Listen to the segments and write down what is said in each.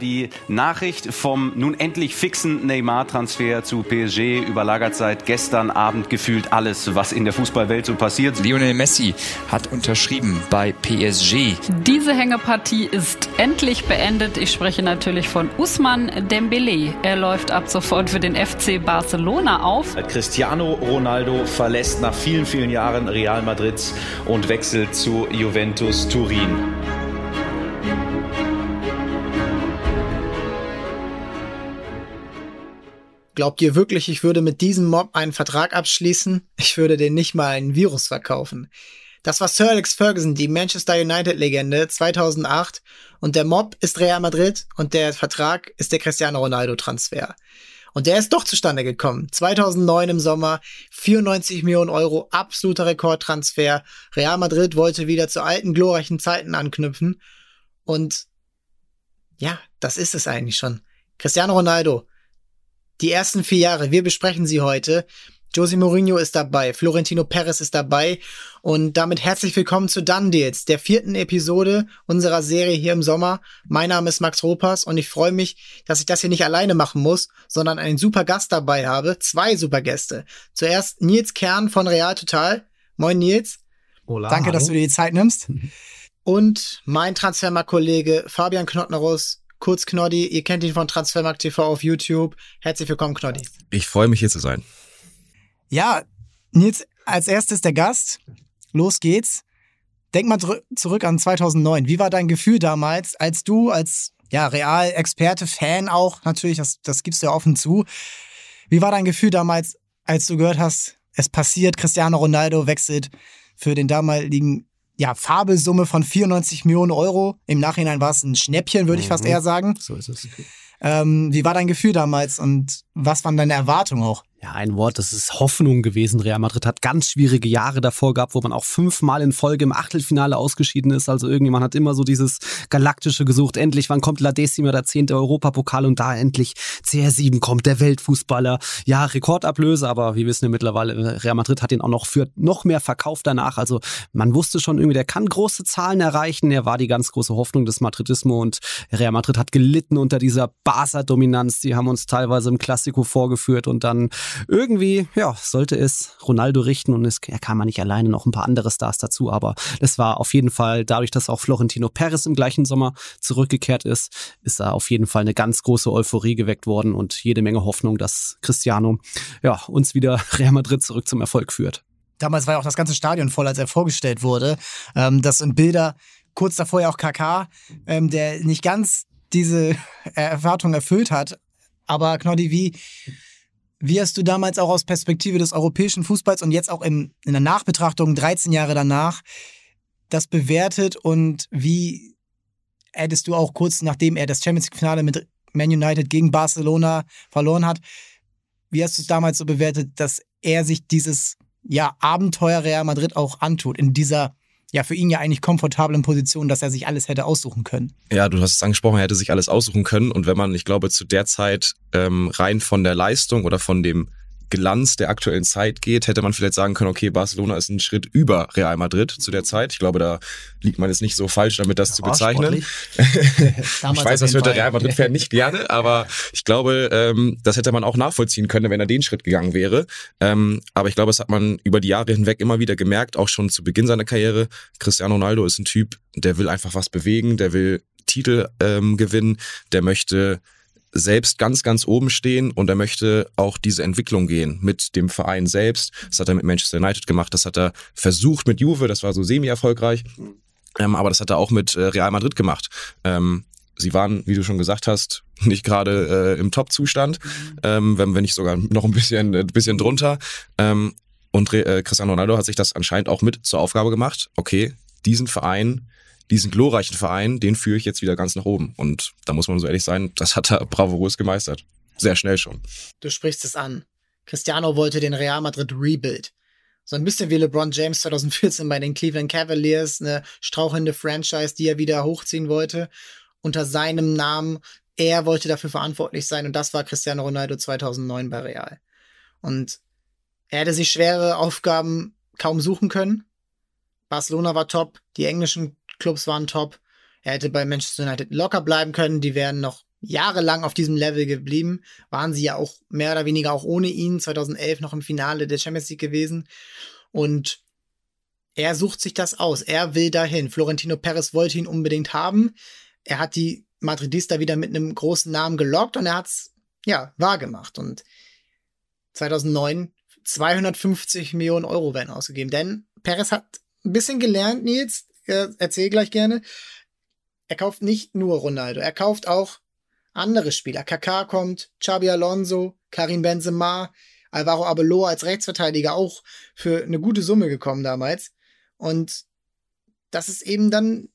Die Nachricht vom nun endlich fixen Neymar-Transfer zu PSG überlagert seit gestern Abend gefühlt alles, was in der Fußballwelt so passiert. Lionel Messi hat unterschrieben bei PSG. Diese Hängepartie ist endlich beendet. Ich spreche natürlich von Usman Dembele. Er läuft ab sofort für den FC Barcelona auf. Cristiano Ronaldo verlässt nach vielen, vielen Jahren Real Madrid und wechselt zu Juventus Turin. Glaubt ihr wirklich, ich würde mit diesem Mob einen Vertrag abschließen? Ich würde den nicht mal ein Virus verkaufen. Das war Sir Alex Ferguson, die Manchester United-Legende 2008 und der Mob ist Real Madrid und der Vertrag ist der Cristiano Ronaldo-Transfer. Und der ist doch zustande gekommen. 2009 im Sommer, 94 Millionen Euro, absoluter Rekordtransfer. Real Madrid wollte wieder zu alten, glorreichen Zeiten anknüpfen. Und ja, das ist es eigentlich schon. Cristiano Ronaldo, die ersten vier Jahre, wir besprechen sie heute. Jose Mourinho ist dabei, Florentino Perez ist dabei und damit herzlich willkommen zu Done Deals, der vierten Episode unserer Serie hier im Sommer. Mein Name ist Max Ropas und ich freue mich, dass ich das hier nicht alleine machen muss, sondern einen super Gast dabei habe, zwei super Gäste. Zuerst Nils Kern von Real Total. Moin Nils. Hola, Danke, hallo. dass du dir die Zeit nimmst. Und mein Transfermarkt-Kollege Fabian Knottnerus Kurz Knoddy, ihr kennt ihn von Transfermarkt TV auf YouTube. Herzlich willkommen, Knoddy. Ich freue mich hier zu sein. Ja, Nils, als erstes der Gast. Los geht's. Denk mal zurück an 2009. Wie war dein Gefühl damals, als du als ja, Real-Experte, Fan auch, natürlich, das, das gibst du ja offen zu. Wie war dein Gefühl damals, als du gehört hast, es passiert, Cristiano Ronaldo wechselt für den damaligen ja, Fabelsumme von 94 Millionen Euro. Im Nachhinein war es ein Schnäppchen, würde ich fast mhm. eher sagen. So ist es. Ähm, wie war dein Gefühl damals und was waren deine Erwartungen auch? Ja, ein Wort, das ist Hoffnung gewesen. Real Madrid hat ganz schwierige Jahre davor gehabt, wo man auch fünfmal in Folge im Achtelfinale ausgeschieden ist. Also irgendjemand hat immer so dieses Galaktische gesucht. Endlich, wann kommt La Decima, der zehnte Europapokal und da endlich CR7 kommt, der Weltfußballer. Ja, Rekordablöse, aber wir wissen ja mittlerweile, Real Madrid hat ihn auch noch für noch mehr verkauft danach. Also man wusste schon irgendwie, der kann große Zahlen erreichen. Er war die ganz große Hoffnung des Madridismo und Real Madrid hat gelitten unter dieser Barca-Dominanz. Die haben uns teilweise im Klassiko vorgeführt und dann irgendwie, ja, sollte es Ronaldo richten und es, er kam ja nicht alleine, noch ein paar andere Stars dazu, aber es war auf jeden Fall, dadurch, dass auch Florentino Perez im gleichen Sommer zurückgekehrt ist, ist da auf jeden Fall eine ganz große Euphorie geweckt worden und jede Menge Hoffnung, dass Cristiano, ja, uns wieder Real Madrid zurück zum Erfolg führt. Damals war ja auch das ganze Stadion voll, als er vorgestellt wurde. Ähm, das sind Bilder, kurz davor ja auch KK, ähm, der nicht ganz diese Erwartung erfüllt hat. Aber Knoddy, wie, wie hast du damals auch aus Perspektive des europäischen Fußballs und jetzt auch in, in der Nachbetrachtung 13 Jahre danach das bewertet und wie hättest du auch kurz nachdem er das Champions League-Finale mit Man United gegen Barcelona verloren hat, wie hast du es damals so bewertet, dass er sich dieses ja, Abenteuer Real Madrid auch antut in dieser ja für ihn ja eigentlich komfortablen Position, dass er sich alles hätte aussuchen können. Ja, du hast es angesprochen, er hätte sich alles aussuchen können. Und wenn man, ich glaube, zu der Zeit ähm, rein von der Leistung oder von dem Glanz der aktuellen Zeit geht, hätte man vielleicht sagen können, okay, Barcelona ist ein Schritt über Real Madrid zu der Zeit. Ich glaube, da liegt man jetzt nicht so falsch damit, das ja, zu bezeichnen. ich weiß, das hört der Real Madrid-Fan nicht gerne, aber ich glaube, ähm, das hätte man auch nachvollziehen können, wenn er den Schritt gegangen wäre. Ähm, aber ich glaube, das hat man über die Jahre hinweg immer wieder gemerkt, auch schon zu Beginn seiner Karriere. Cristiano Ronaldo ist ein Typ, der will einfach was bewegen, der will Titel ähm, gewinnen, der möchte selbst ganz, ganz oben stehen und er möchte auch diese Entwicklung gehen mit dem Verein selbst. Das hat er mit Manchester United gemacht, das hat er versucht mit Juve, das war so semi-erfolgreich. Ähm, aber das hat er auch mit äh, Real Madrid gemacht. Ähm, sie waren, wie du schon gesagt hast, nicht gerade äh, im Top-Zustand, ähm, wenn, wenn nicht sogar noch ein bisschen, ein bisschen drunter. Ähm, und äh, Cristiano Ronaldo hat sich das anscheinend auch mit zur Aufgabe gemacht. Okay, diesen Verein diesen glorreichen Verein, den führe ich jetzt wieder ganz nach oben. Und da muss man so ehrlich sein, das hat er bravourös gemeistert. Sehr schnell schon. Du sprichst es an. Cristiano wollte den Real Madrid Rebuild. So ein bisschen wie LeBron James 2014 bei den Cleveland Cavaliers, eine strauchelnde Franchise, die er wieder hochziehen wollte. Unter seinem Namen. Er wollte dafür verantwortlich sein und das war Cristiano Ronaldo 2009 bei Real. Und er hätte sich schwere Aufgaben kaum suchen können. Barcelona war top, die englischen Clubs waren top. Er hätte bei Manchester United locker bleiben können. Die wären noch jahrelang auf diesem Level geblieben. Waren sie ja auch mehr oder weniger auch ohne ihn 2011 noch im Finale der Champions League gewesen. Und er sucht sich das aus. Er will dahin. Florentino Perez wollte ihn unbedingt haben. Er hat die Madridista wieder mit einem großen Namen gelockt und er hat's ja wahrgemacht. Und 2009 250 Millionen Euro werden ausgegeben. Denn Perez hat ein bisschen gelernt, Nils. Äh, erzähl gleich gerne. Er kauft nicht nur Ronaldo, er kauft auch andere Spieler. Kaká kommt, Xabi Alonso, Karim Benzema, Alvaro Arbeloa als Rechtsverteidiger auch für eine gute Summe gekommen damals. Und das ist eben dann,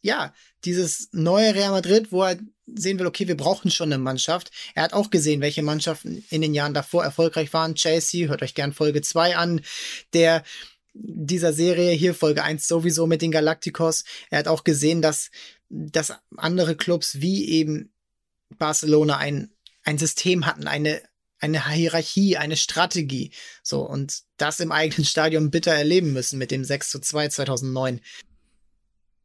ja, dieses neue Real Madrid, wo er sehen will, okay, wir brauchen schon eine Mannschaft. Er hat auch gesehen, welche Mannschaften in den Jahren davor erfolgreich waren. Chelsea, hört euch gern Folge 2 an, der dieser Serie hier, Folge 1 sowieso mit den Galacticos. Er hat auch gesehen, dass, dass andere Clubs wie eben Barcelona ein, ein System hatten, eine, eine Hierarchie, eine Strategie. So, und das im eigenen Stadion bitter erleben müssen mit dem 6 zu 2 2009.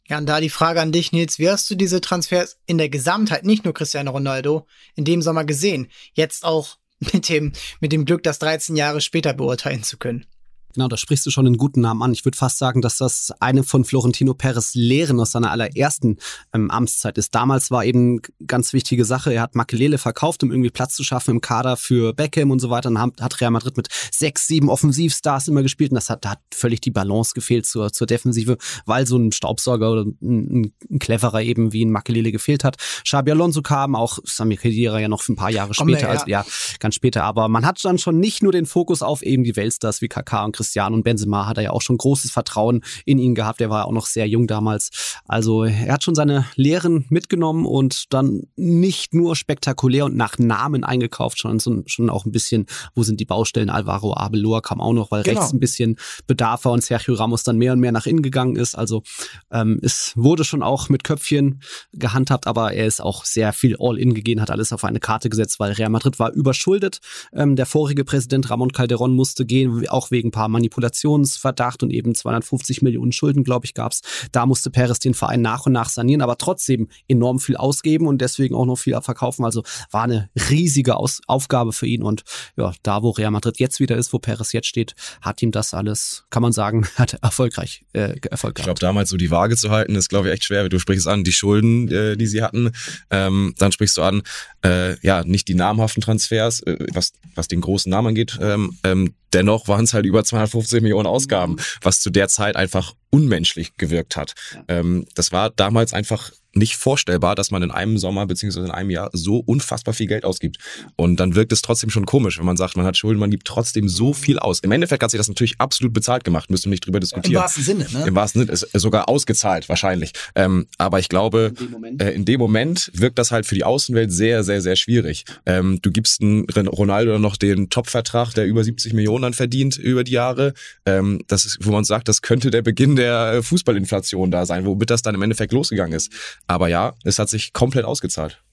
Ja, und da die Frage an dich, Nils, wie hast du diese Transfers in der Gesamtheit, nicht nur Cristiano Ronaldo, in dem Sommer gesehen? Jetzt auch mit dem, mit dem Glück, das 13 Jahre später beurteilen zu können. Genau, da sprichst du schon einen guten Namen an. Ich würde fast sagen, dass das eine von Florentino Perez Lehren aus seiner allerersten ähm, Amtszeit ist. Damals war eben ganz wichtige Sache, er hat Makelele verkauft, um irgendwie Platz zu schaffen im Kader für Beckham und so weiter. Dann hat Real Madrid mit sechs, sieben Offensivstars immer gespielt und das hat, da hat völlig die Balance gefehlt zur, zur Defensive, weil so ein Staubsauger oder ein, ein cleverer eben wie ein Makelele gefehlt hat. Xabi Alonso kam, auch Sami Khedira ja noch ein paar Jahre später, ja. also ja, ganz später. Aber man hat dann schon nicht nur den Fokus auf eben die Weltstars wie Kaká und Cristiano und Benzema hat er ja auch schon großes Vertrauen in ihn gehabt. Er war auch noch sehr jung damals. Also er hat schon seine Lehren mitgenommen und dann nicht nur spektakulär und nach Namen eingekauft, sondern schon auch ein bisschen, wo sind die Baustellen? Alvaro Arbeloa kam auch noch, weil genau. rechts ein bisschen Bedarf war und Sergio Ramos dann mehr und mehr nach innen gegangen ist. Also ähm, es wurde schon auch mit Köpfchen gehandhabt, aber er ist auch sehr viel All-In gegeben, hat alles auf eine Karte gesetzt, weil Real Madrid war überschuldet. Ähm, der vorige Präsident Ramon Calderón musste gehen, auch wegen ein paar Manipulationsverdacht und eben 250 Millionen Schulden, glaube ich, gab es. Da musste Perez den Verein nach und nach sanieren, aber trotzdem enorm viel ausgeben und deswegen auch noch viel verkaufen. Also war eine riesige Aus Aufgabe für ihn und ja, da wo Real Madrid jetzt wieder ist, wo Perez jetzt steht, hat ihm das alles, kann man sagen, hat erfolgreich äh, Erfolg gehabt. Ich glaube, damals so die Waage zu halten, ist glaube ich echt schwer. Du sprichst an die Schulden, äh, die sie hatten. Ähm, dann sprichst du an, äh, ja, nicht die namhaften Transfers, äh, was, was den großen Namen angeht. Ähm, ähm, dennoch waren es halt über 250 Millionen Ausgaben, mhm. was zu der Zeit einfach unmenschlich gewirkt hat. Ähm, das war damals einfach nicht vorstellbar, dass man in einem Sommer beziehungsweise in einem Jahr so unfassbar viel Geld ausgibt. Und dann wirkt es trotzdem schon komisch, wenn man sagt, man hat Schulden, man gibt trotzdem so viel aus. Im Endeffekt hat sich das natürlich absolut bezahlt gemacht, müsst ihr nicht drüber diskutieren. Im wahrsten Sinne, ne? Im wahrsten Sinne, ist sogar ausgezahlt wahrscheinlich. Ähm, aber ich glaube, in dem, äh, in dem, Moment wirkt das halt für die Außenwelt sehr, sehr, sehr schwierig. Ähm, du gibst einen Ronaldo noch den Top-Vertrag, der über 70 Millionen dann verdient über die Jahre. Ähm, das ist, wo man sagt, das könnte der Beginn der Fußballinflation da sein, womit das dann im Endeffekt losgegangen ist. Aber ja, es hat sich komplett ausgezahlt.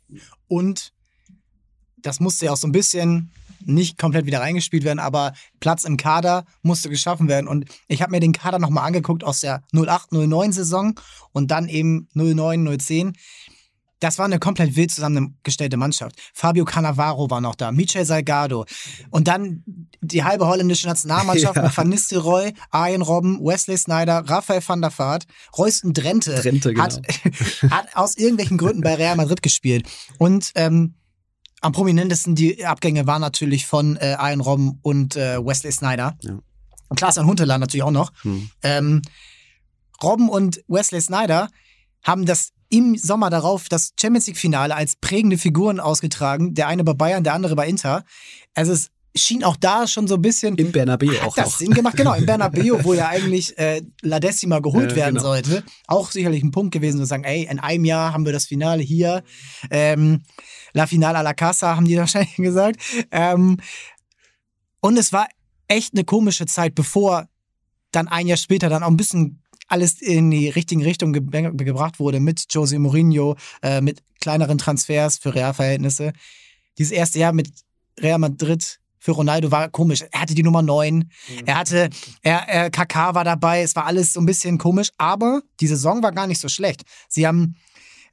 Und das musste ja auch so ein bisschen nicht komplett wieder reingespielt werden, aber Platz im Kader musste geschaffen werden. Und ich habe mir den Kader nochmal angeguckt aus der 08-09-Saison und dann eben 09-010 das war eine komplett wild zusammengestellte Mannschaft. Fabio Cannavaro war noch da, Michel Salgado und dann die halbe holländische Nationalmannschaft ja. mit Van Nistelrooy, Arjen Robben, Wesley Snyder, Raphael van der Vaart, Royston Drenthe, Drenthe genau. hat, hat aus irgendwelchen Gründen bei Real Madrid gespielt und ähm, am prominentesten die Abgänge waren natürlich von äh, Arjen Robben und äh, Wesley Snyder. Ja. Und Klaas-Jan Huntelaar natürlich auch noch. Hm. Ähm, Robben und Wesley Snyder haben das im Sommer darauf das Champions League-Finale als prägende Figuren ausgetragen. Der eine bei Bayern, der andere bei Inter. Also es schien auch da schon so ein bisschen. Im Bernabeu auch das noch. Sinn gemacht, genau, im Bernabeu, wo ja eigentlich äh, La Decima geholt äh, werden genau. sollte. Auch sicherlich ein Punkt gewesen, zu sagen, ey, in einem Jahr haben wir das Finale hier. Ähm, La Finale a la Casa, haben die wahrscheinlich gesagt. Ähm, und es war echt eine komische Zeit, bevor dann ein Jahr später dann auch ein bisschen alles in die richtige Richtung ge gebracht wurde mit Jose Mourinho, äh, mit kleineren Transfers für Real-Verhältnisse. Dieses erste Jahr mit Real Madrid für Ronaldo war komisch. Er hatte die Nummer 9. Mhm. Er hatte, er, er, KK war dabei. Es war alles so ein bisschen komisch. Aber die Saison war gar nicht so schlecht. Sie haben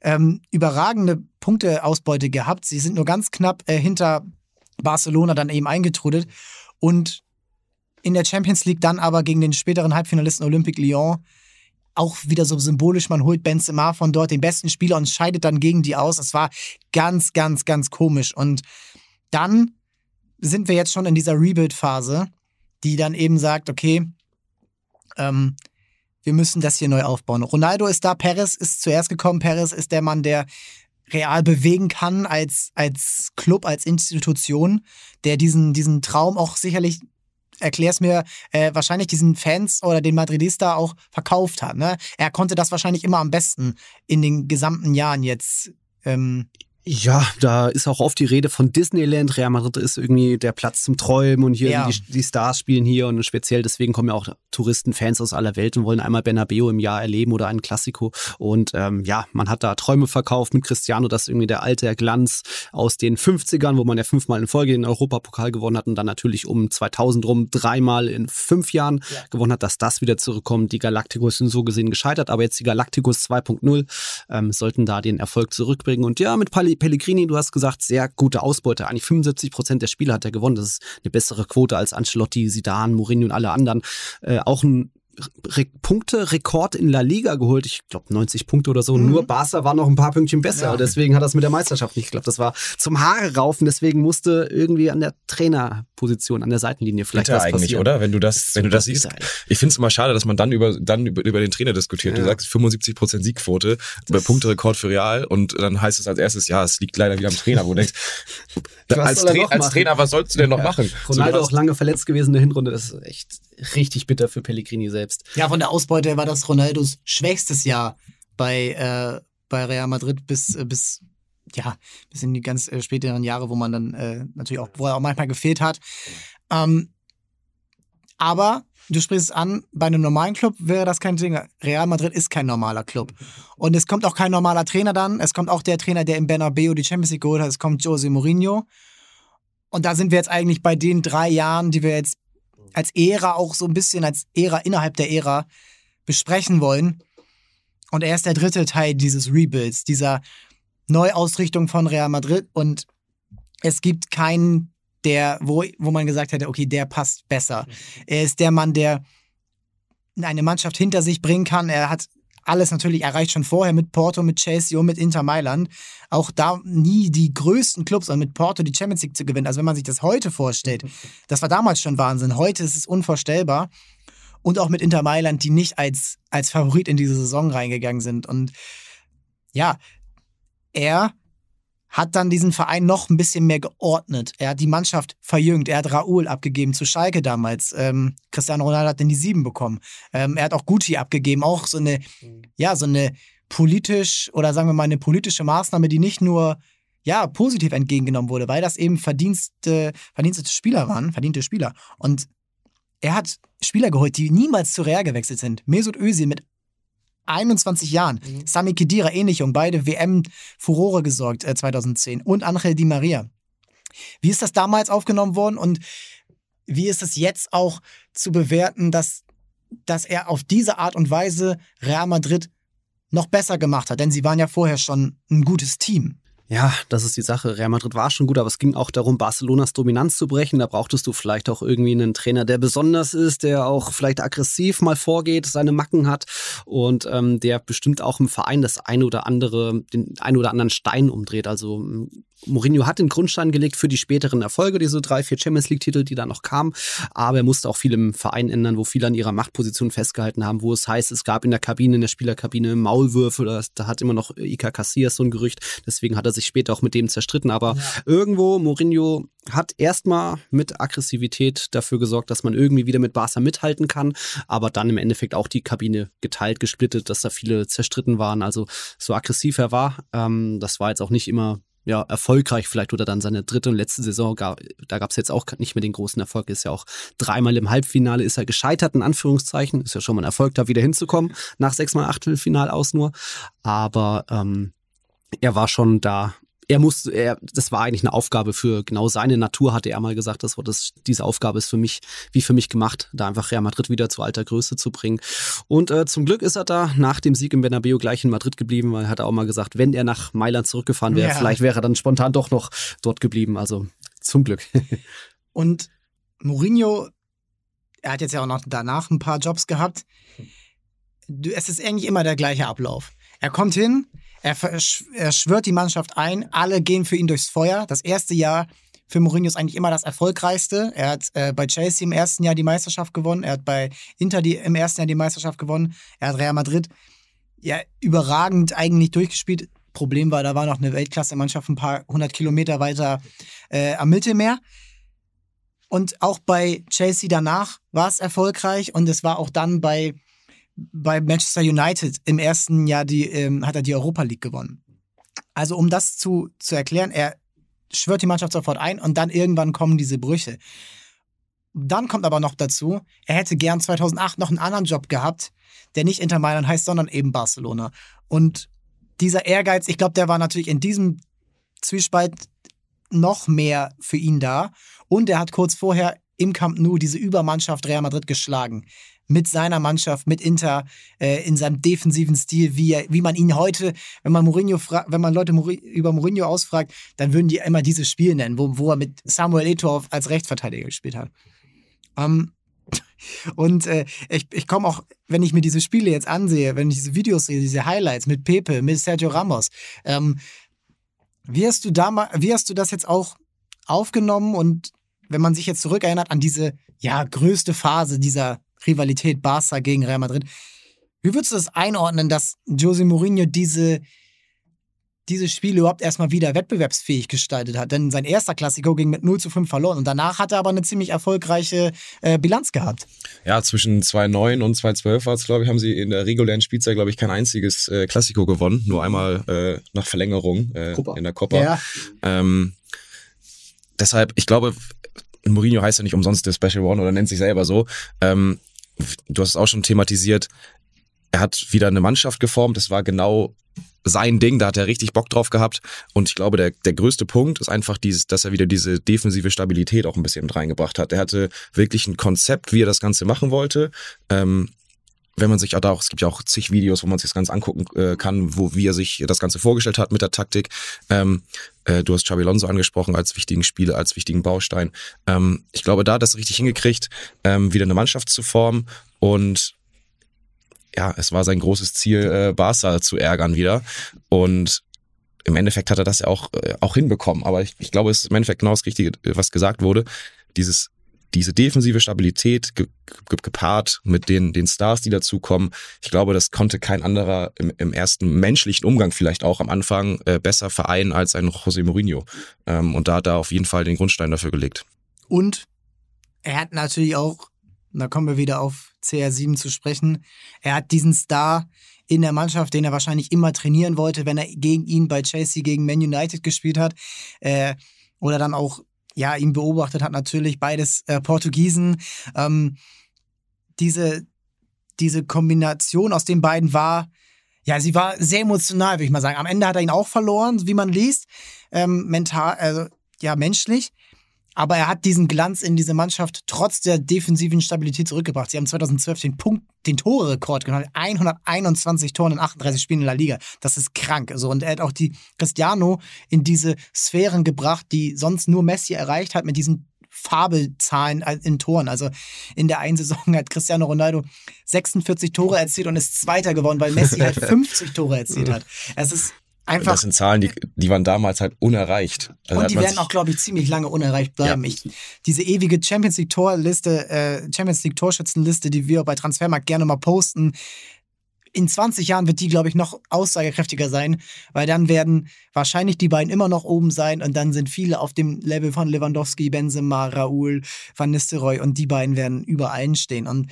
ähm, überragende Punkteausbeute gehabt. Sie sind nur ganz knapp äh, hinter Barcelona dann eben eingetrudelt. Und in der Champions League dann aber gegen den späteren Halbfinalisten Olympique Lyon auch wieder so symbolisch, man holt Benzema von dort, den besten Spieler, und scheidet dann gegen die aus. Das war ganz, ganz, ganz komisch. Und dann sind wir jetzt schon in dieser Rebuild-Phase, die dann eben sagt, okay, ähm, wir müssen das hier neu aufbauen. Ronaldo ist da, Perez ist zuerst gekommen. Perez ist der Mann, der real bewegen kann als, als Club, als Institution, der diesen, diesen Traum auch sicherlich erklär's mir, äh, wahrscheinlich diesen Fans oder den Madridista auch verkauft hat. Ne? Er konnte das wahrscheinlich immer am besten in den gesamten Jahren jetzt ähm, ja, da ist auch oft die Rede von Disneyland. Real Madrid ist irgendwie der Platz zum Träumen und hier ja. die, die, Stars spielen hier und speziell deswegen kommen ja auch Touristen, Fans aus aller Welt und wollen einmal Bernabeu im Jahr erleben oder einen Klassiko. Und ähm, ja, man hat da Träume verkauft mit Cristiano, das ist irgendwie der alte Glanz aus den 50ern, wo man ja fünfmal in Folge den Europapokal gewonnen hat und dann natürlich um 2000 rum dreimal in fünf Jahren ja. gewonnen hat, dass das wieder zurückkommt. Die Galacticos sind so gesehen gescheitert, aber jetzt die Galacticos 2.0 ähm, sollten da den Erfolg zurückbringen. Und ja, mit Pali Pellegrini, du hast gesagt, sehr gute Ausbeute. Eigentlich 75 Prozent der Spiele hat er gewonnen. Das ist eine bessere Quote als Ancelotti, Zidane, Mourinho und alle anderen. Äh, auch ein Re Punkte-Rekord in La Liga geholt. Ich glaube 90 Punkte oder so. Mhm. Nur Barca war noch ein paar Pünktchen besser. Ja. Deswegen hat das mit der Meisterschaft nicht geklappt. Das war zum Haare raufen. Deswegen musste irgendwie an der Trainerposition, an der Seitenlinie vielleicht Bitter was eigentlich, passieren. oder? Wenn du das, das wenn du das siehst. Ich finde es immer schade, dass man dann über, dann über, über den Trainer diskutiert. Ja. Du sagst 75 Prozent Siegquote, bei Punkterekord für Real und dann heißt es als erstes, ja, es liegt leider wieder am Trainer, wo du denkst, als, Tra als Trainer, was sollst du denn noch ja. machen? Ronaldo so, auch lange verletzt gewesen in der Hinrunde. Das ist echt richtig bitter für Pellegrini selbst. Ja, von der Ausbeute war das Ronaldos schwächstes Jahr bei, äh, bei Real Madrid bis, äh, bis, ja, bis in die ganz äh, späteren Jahre, wo man dann äh, natürlich auch, wo er auch manchmal gefehlt hat. Ähm, aber du sprichst es an, bei einem normalen Club wäre das kein Ding. Real Madrid ist kein normaler Club. Und es kommt auch kein normaler Trainer dann. Es kommt auch der Trainer, der im Bernabeu die Champions League geholt hat. Es kommt Jose Mourinho. Und da sind wir jetzt eigentlich bei den drei Jahren, die wir jetzt als Ära auch so ein bisschen als Ära innerhalb der Ära besprechen wollen. Und er ist der dritte Teil dieses Rebuilds, dieser Neuausrichtung von Real Madrid. Und es gibt keinen, der, wo, wo man gesagt hätte, okay, der passt besser. Er ist der Mann, der eine Mannschaft hinter sich bringen kann. Er hat alles natürlich erreicht schon vorher mit Porto, mit Chelsea und mit Inter Mailand. Auch da nie die größten Clubs und mit Porto die Champions League zu gewinnen. Also wenn man sich das heute vorstellt, das war damals schon Wahnsinn. Heute ist es unvorstellbar. Und auch mit Inter Mailand, die nicht als, als Favorit in diese Saison reingegangen sind. Und ja, er hat dann diesen Verein noch ein bisschen mehr geordnet. Er hat die Mannschaft verjüngt. Er hat Raoul abgegeben zu Schalke damals. Ähm, Cristiano Ronaldo hat dann die sieben bekommen. Ähm, er hat auch Guti abgegeben. Auch so eine, ja, so eine politisch oder sagen wir mal eine politische Maßnahme, die nicht nur ja, positiv entgegengenommen wurde, weil das eben verdienste, verdienstete Spieler waren, verdiente Spieler. Und er hat Spieler geholt, die niemals zu Real gewechselt sind. Mesut Özil mit 21 Jahren. Mhm. Sami Khedira, ähnlich jung, beide WM-Furore gesorgt äh, 2010. Und Angel Di Maria. Wie ist das damals aufgenommen worden und wie ist es jetzt auch zu bewerten, dass, dass er auf diese Art und Weise Real Madrid noch besser gemacht hat? Denn sie waren ja vorher schon ein gutes Team. Ja, das ist die Sache. Real Madrid war schon gut, aber es ging auch darum, Barcelonas Dominanz zu brechen. Da brauchtest du vielleicht auch irgendwie einen Trainer, der besonders ist, der auch vielleicht aggressiv mal vorgeht, seine Macken hat und ähm, der bestimmt auch im Verein das eine oder andere, den ein oder anderen Stein umdreht. Also Mourinho hat den Grundstein gelegt für die späteren Erfolge, diese drei, vier Champions League-Titel, die da noch kamen. Aber er musste auch viel im Verein ändern, wo viele an ihrer Machtposition festgehalten haben, wo es heißt, es gab in der Kabine, in der Spielerkabine Maulwürfe. Da hat immer noch Iker Casillas so ein Gerücht. Deswegen hat er sich später auch mit dem zerstritten. Aber ja. irgendwo, Mourinho hat erstmal mit Aggressivität dafür gesorgt, dass man irgendwie wieder mit Barca mithalten kann, aber dann im Endeffekt auch die Kabine geteilt, gesplittet, dass da viele zerstritten waren. Also so aggressiv er war, ähm, das war jetzt auch nicht immer ja, erfolgreich vielleicht oder dann seine dritte und letzte Saison, da gab es jetzt auch nicht mehr den großen Erfolg, ist ja auch dreimal im Halbfinale ist er gescheitert, in Anführungszeichen, ist ja schon mal ein Erfolg, da wieder hinzukommen, nach sechsmal Achtelfinal aus nur, aber ähm, er war schon da er muss, er, das war eigentlich eine Aufgabe für genau seine Natur, hatte er mal gesagt. Das war das, diese Aufgabe ist für mich, wie für mich gemacht, da einfach Real Madrid wieder zu alter Größe zu bringen. Und äh, zum Glück ist er da nach dem Sieg im Bernabeu gleich in Madrid geblieben, weil er hat auch mal gesagt, wenn er nach Mailand zurückgefahren wäre, ja. vielleicht wäre er dann spontan doch noch dort geblieben. Also zum Glück. Und Mourinho, er hat jetzt ja auch noch danach ein paar Jobs gehabt. Es ist eigentlich immer der gleiche Ablauf. Er kommt hin, er, er schwört die Mannschaft ein, alle gehen für ihn durchs Feuer. Das erste Jahr für Mourinho ist eigentlich immer das erfolgreichste. Er hat äh, bei Chelsea im ersten Jahr die Meisterschaft gewonnen, er hat bei Inter die, im ersten Jahr die Meisterschaft gewonnen, er hat Real Madrid ja überragend eigentlich durchgespielt. Problem war, da war noch eine Weltklasse-Mannschaft ein paar hundert Kilometer weiter äh, am Mittelmeer. Und auch bei Chelsea danach war es erfolgreich und es war auch dann bei bei Manchester United im ersten Jahr die, ähm, hat er die Europa League gewonnen. Also um das zu, zu erklären, er schwört die Mannschaft sofort ein und dann irgendwann kommen diese Brüche. Dann kommt aber noch dazu, er hätte gern 2008 noch einen anderen Job gehabt, der nicht Inter Mailand heißt, sondern eben Barcelona. Und dieser Ehrgeiz, ich glaube, der war natürlich in diesem Zwiespalt noch mehr für ihn da. Und er hat kurz vorher im Camp Nou diese Übermannschaft Real Madrid geschlagen mit seiner Mannschaft, mit Inter, äh, in seinem defensiven Stil, wie, er, wie man ihn heute, wenn man Mourinho wenn man Leute Mourinho, über Mourinho ausfragt, dann würden die immer dieses Spiel nennen, wo, wo er mit Samuel Eto'o als Rechtsverteidiger gespielt hat. Ähm, und äh, ich, ich komme auch, wenn ich mir diese Spiele jetzt ansehe, wenn ich diese Videos sehe, diese Highlights mit Pepe, mit Sergio Ramos, ähm, wie hast du da wie hast du das jetzt auch aufgenommen und wenn man sich jetzt zurückerinnert an diese ja größte Phase dieser Rivalität Barca gegen Real Madrid. Wie würdest du das einordnen, dass Jose Mourinho diese, dieses Spiel überhaupt erstmal wieder wettbewerbsfähig gestaltet hat? Denn sein erster Klassiko ging mit 0 zu 5 verloren und danach hat er aber eine ziemlich erfolgreiche äh, Bilanz gehabt. Ja, zwischen 2009 und 2012 war es, glaube ich, haben sie in der regulären Spielzeit, glaube ich, kein einziges äh, Klassiko gewonnen. Nur einmal äh, nach Verlängerung äh, in der Copa. Ja. Ähm, deshalb, ich glaube, Mourinho heißt ja nicht umsonst der Special One oder nennt sich selber so. Ähm, du hast es auch schon thematisiert, er hat wieder eine Mannschaft geformt, das war genau sein Ding, da hat er richtig Bock drauf gehabt. Und ich glaube, der, der größte Punkt ist einfach dieses, dass er wieder diese defensive Stabilität auch ein bisschen mit reingebracht hat. Er hatte wirklich ein Konzept, wie er das Ganze machen wollte. Ähm, wenn man sich auch da auch, es gibt ja auch zig Videos, wo man sich das Ganze angucken äh, kann, wo wie er sich das Ganze vorgestellt hat mit der Taktik. Ähm, äh, du hast Xabi Alonso angesprochen als wichtigen Spieler, als wichtigen Baustein. Ähm, ich glaube, da hat das richtig hingekriegt, ähm, wieder eine Mannschaft zu formen und ja, es war sein großes Ziel, äh, Barca zu ärgern wieder und im Endeffekt hat er das ja auch, äh, auch hinbekommen. Aber ich, ich glaube, es ist im Endeffekt genau das Richtige, was gesagt wurde. Dieses diese defensive Stabilität ge ge gepaart mit den, den Stars, die dazukommen, ich glaube, das konnte kein anderer im, im ersten menschlichen Umgang vielleicht auch am Anfang äh, besser vereinen als ein José Mourinho. Ähm, und da hat er auf jeden Fall den Grundstein dafür gelegt. Und er hat natürlich auch, da kommen wir wieder auf CR7 zu sprechen, er hat diesen Star in der Mannschaft, den er wahrscheinlich immer trainieren wollte, wenn er gegen ihn bei Chelsea gegen Man United gespielt hat. Äh, oder dann auch ja, ihn beobachtet hat, natürlich beides äh, Portugiesen. Ähm, diese, diese Kombination aus den beiden war, ja, sie war sehr emotional, würde ich mal sagen. Am Ende hat er ihn auch verloren, wie man liest, ähm, mental, also ja, menschlich. Aber er hat diesen Glanz in diese Mannschaft trotz der defensiven Stabilität zurückgebracht. Sie haben 2012 den Punkt, den Tore-Rekord genommen. 121 Toren in 38 Spielen in der Liga. Das ist krank. So, und er hat auch die Cristiano in diese Sphären gebracht, die sonst nur Messi erreicht hat mit diesen Fabelzahlen in Toren. Also in der einen Saison hat Cristiano Ronaldo 46 Tore erzielt und ist Zweiter geworden, weil Messi halt 50 Tore erzielt hat. Es ist Einfach. Das sind Zahlen, die, die waren damals halt unerreicht. Also und die werden auch, glaube ich, ziemlich lange unerreicht bleiben. Ja. Ich, diese ewige Champions League Torliste, äh, Champions League Torschützenliste, die wir bei Transfermarkt gerne mal posten. In 20 Jahren wird die, glaube ich, noch aussagekräftiger sein, weil dann werden wahrscheinlich die beiden immer noch oben sein und dann sind viele auf dem Level von Lewandowski, Benzema, Raúl, Van Nistelrooy und die beiden werden über allen stehen. Und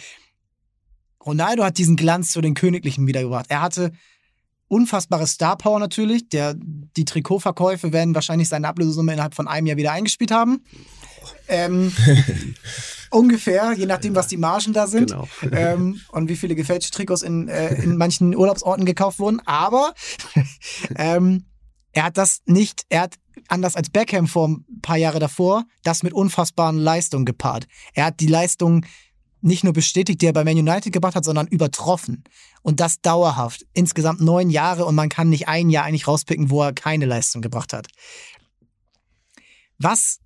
Ronaldo hat diesen Glanz zu den Königlichen wiedergebracht. Er hatte unfassbare Star Power natürlich. Der, die Trikotverkäufe werden wahrscheinlich seine Ablösesumme innerhalb von einem Jahr wieder eingespielt haben. Ähm, ungefähr, je nachdem, was die Margen da sind genau. ähm, und wie viele gefälschte Trikots in, äh, in manchen Urlaubsorten gekauft wurden. Aber ähm, er hat das nicht, er hat anders als Beckham vor ein paar Jahre davor, das mit unfassbaren Leistungen gepaart. Er hat die Leistung nicht nur bestätigt, die er bei Man United gebracht hat, sondern übertroffen. Und das dauerhaft. Insgesamt neun Jahre und man kann nicht ein Jahr eigentlich rauspicken, wo er keine Leistung gebracht hat. Was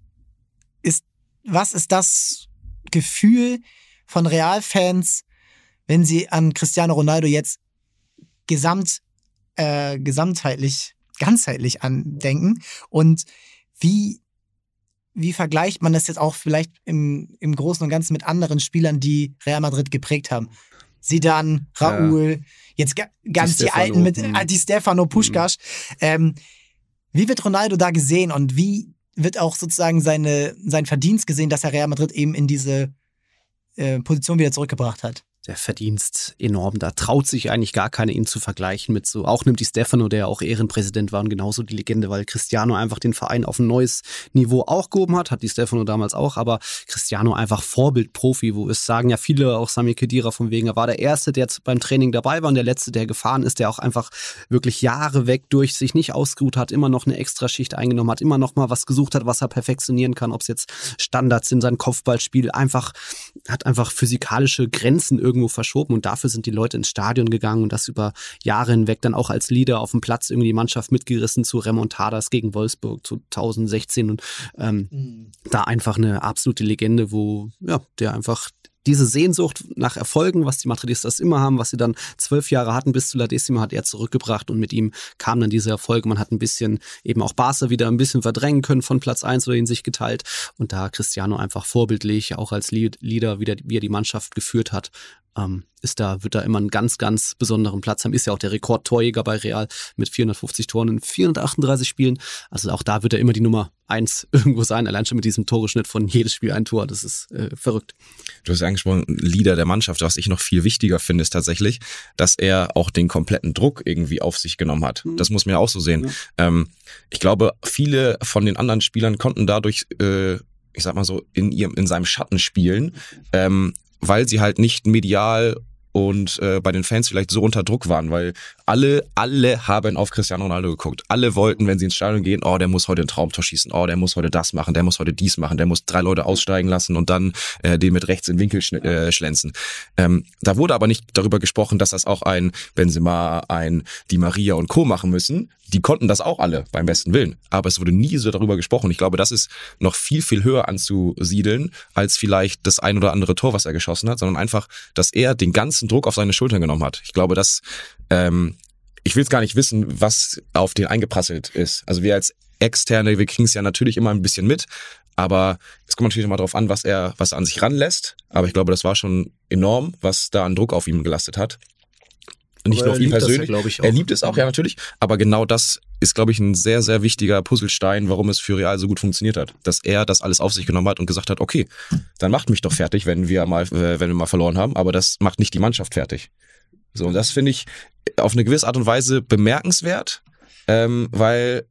ist, was ist das Gefühl von Realfans, wenn sie an Cristiano Ronaldo jetzt gesamt, äh, gesamtheitlich, ganzheitlich andenken? Und wie wie vergleicht man das jetzt auch vielleicht im, im Großen und Ganzen mit anderen Spielern, die Real Madrid geprägt haben? Sidan, Raúl, ja. jetzt ganz die, die alten mit äh, die Stefano Puschkasch. Mhm. Ähm, wie wird Ronaldo da gesehen und wie wird auch sozusagen seine, sein Verdienst gesehen, dass er Real Madrid eben in diese äh, Position wieder zurückgebracht hat? Der Verdienst enorm. Da traut sich eigentlich gar keiner, ihn zu vergleichen mit so, auch nimmt die Stefano, der auch Ehrenpräsident war und genauso die Legende, weil Cristiano einfach den Verein auf ein neues Niveau auch gehoben hat, hat die Stefano damals auch, aber Cristiano einfach Vorbildprofi, wo es sagen ja viele, auch Sami Kedira von wegen, er war der Erste, der beim Training dabei war und der Letzte, der gefahren ist, der auch einfach wirklich Jahre weg durch sich nicht ausgeruht hat, immer noch eine Extraschicht eingenommen hat, immer noch mal was gesucht hat, was er perfektionieren kann, ob es jetzt Standards in seinem Kopfballspiel, einfach, hat einfach physikalische Grenzen irgendwo verschoben und dafür sind die Leute ins Stadion gegangen und das über Jahre hinweg dann auch als Leader auf dem Platz irgendwie die Mannschaft mitgerissen zu Remontadas gegen Wolfsburg zu 2016 und ähm, mhm. da einfach eine absolute Legende, wo ja, der einfach diese Sehnsucht nach Erfolgen, was die Madridistas immer haben, was sie dann zwölf Jahre hatten bis zu La Decima, hat er zurückgebracht und mit ihm kamen dann diese Erfolge. Man hat ein bisschen eben auch Barca wieder ein bisschen verdrängen können von Platz eins oder in sich geteilt und da Cristiano einfach vorbildlich, auch als Leader, wieder, wie er die Mannschaft geführt hat, ähm, ist da, wird da immer einen ganz, ganz besonderen Platz haben. Ist ja auch der Rekordtorjäger bei Real mit 450 Toren in 438 Spielen. Also auch da wird er immer die Nummer eins irgendwo sein. Allein schon mit diesem Toreschnitt von jedes Spiel ein Tor. Das ist äh, verrückt. Du hast angesprochen, Leader der Mannschaft. Was ich noch viel wichtiger finde, ist tatsächlich, dass er auch den kompletten Druck irgendwie auf sich genommen hat. Mhm. Das muss man ja auch so sehen. Ja. Ähm, ich glaube, viele von den anderen Spielern konnten dadurch äh, ich sag mal so, in ihrem, in seinem Schatten spielen, ähm, weil sie halt nicht medial und äh, bei den Fans vielleicht so unter Druck waren, weil alle, alle haben auf Cristiano Ronaldo geguckt. Alle wollten, wenn sie ins Stadion gehen, oh, der muss heute ein Traumtor schießen, oh, der muss heute das machen, der muss heute dies machen, der muss drei Leute aussteigen lassen und dann äh, den mit rechts in Winkel sch äh, schlänzen. Ähm, da wurde aber nicht darüber gesprochen, dass das auch ein Benzema, ein Di Maria und Co. machen müssen. Die konnten das auch alle beim besten Willen. Aber es wurde nie so darüber gesprochen. Ich glaube, das ist noch viel, viel höher anzusiedeln als vielleicht das ein oder andere Tor, was er geschossen hat, sondern einfach, dass er den ganzen Druck auf seine Schultern genommen hat. Ich glaube, das, ähm, ich will es gar nicht wissen, was auf den eingeprasselt ist. Also wir als Externe, wir kriegen es ja natürlich immer ein bisschen mit, aber es kommt natürlich immer darauf an, was er, was er an sich ranlässt. Aber ich glaube, das war schon enorm, was da an Druck auf ihm gelastet hat. Nicht nur auf ihn persönlich. Ja, er liebt es auch, ja, natürlich. Aber genau das ist, glaube ich, ein sehr, sehr wichtiger Puzzlestein, warum es für Real so gut funktioniert hat. Dass er das alles auf sich genommen hat und gesagt hat, okay, dann macht mich doch fertig, wenn wir mal, äh, wenn wir mal verloren haben. Aber das macht nicht die Mannschaft fertig. So, und das finde ich auf eine gewisse Art und Weise bemerkenswert, ähm, weil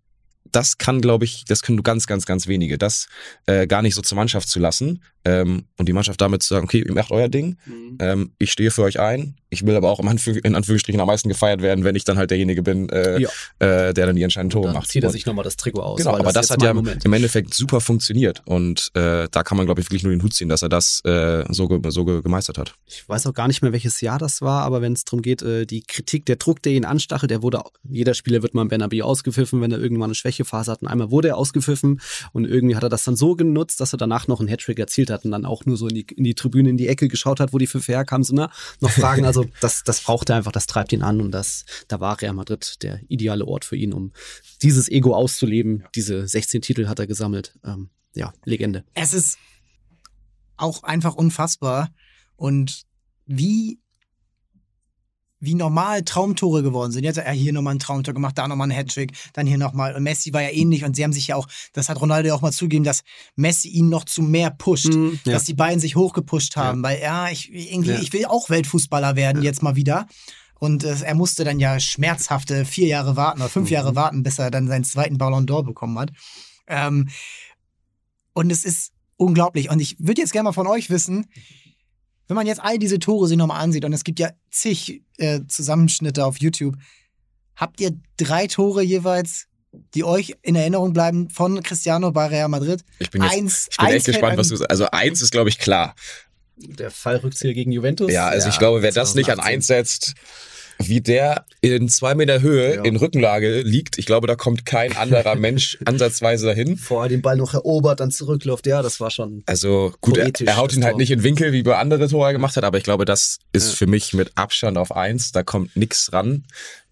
das kann, glaube ich, das können ganz, ganz, ganz wenige, das äh, gar nicht so zur Mannschaft zu lassen ähm, und die Mannschaft damit zu sagen, okay, ihr macht euer Ding, mhm. ähm, ich stehe für euch ein, ich will aber auch Anführ in Anführungsstrichen am meisten gefeiert werden, wenn ich dann halt derjenige bin, äh, ja. äh, der dann die entscheidenden Tore macht. zieht er sich nochmal das Trikot aus. Genau, aber das, das hat ja Moment. im Endeffekt super funktioniert und äh, da kann man, glaube ich, wirklich nur den Hut ziehen, dass er das äh, so, ge so ge gemeistert hat. Ich weiß auch gar nicht mehr, welches Jahr das war, aber wenn es darum geht, äh, die Kritik, der Druck, der ihn anstachelt, der wurde, jeder Spieler wird mal im Benabi ausgepfiffen, wenn er irgendwann eine Schwächephase hat und einmal wurde er ausgepfiffen und irgendwie hat er das dann so genutzt, dass er danach noch einen Hattrick erzielt hat und dann auch nur so in die, in die Tribüne, in die Ecke geschaut hat, wo die Pfiffe herkamen, so, ne? noch Fragen, also das, das braucht er einfach, das treibt ihn an und das, da war Real Madrid der ideale Ort für ihn, um dieses Ego auszuleben. Diese 16 Titel hat er gesammelt. Ähm, ja, Legende. Es ist auch einfach unfassbar und wie wie normal Traumtore geworden sind. Jetzt hat er hier nochmal ein Traumtor gemacht, da nochmal ein Hattrick, dann hier nochmal. Und Messi war ja ähnlich und sie haben sich ja auch, das hat Ronaldo ja auch mal zugegeben, dass Messi ihn noch zu mehr pusht, mhm, ja. dass die beiden sich hochgepusht haben, ja. weil ja, ich, irgendwie, ja. ich will auch Weltfußballer werden jetzt mal wieder. Und äh, er musste dann ja schmerzhafte vier Jahre warten oder fünf mhm. Jahre warten, bis er dann seinen zweiten Ballon d'Or bekommen hat. Ähm, und es ist unglaublich. Und ich würde jetzt gerne mal von euch wissen, wenn man jetzt all diese Tore sich nochmal ansieht, und es gibt ja zig äh, Zusammenschnitte auf YouTube, habt ihr drei Tore jeweils die euch in Erinnerung bleiben von Cristiano bei Real Madrid? Ich bin, jetzt, Eins- ich bin eins echt gespannt, was du sagst. Also eins ist, glaube ich, klar. Der Fallrückzieher gegen Juventus. Ja, also ich glaube, wer das nicht an 2018. eins setzt, wie der in zwei Meter Höhe Ja. in Rückenlage liegt, ich glaube, da kommt kein anderer Mensch ansatzweise dahin. Vorher den Ball noch erobert, dann zurückläuft. Ja, das war schon. Also gut, er, er haut ihn halt Tor. nicht in Winkel, wie bei andere Tore gemacht hat, aber ich glaube, das ist Ja. für mich mit Abstand auf eins. Da kommt nix ran.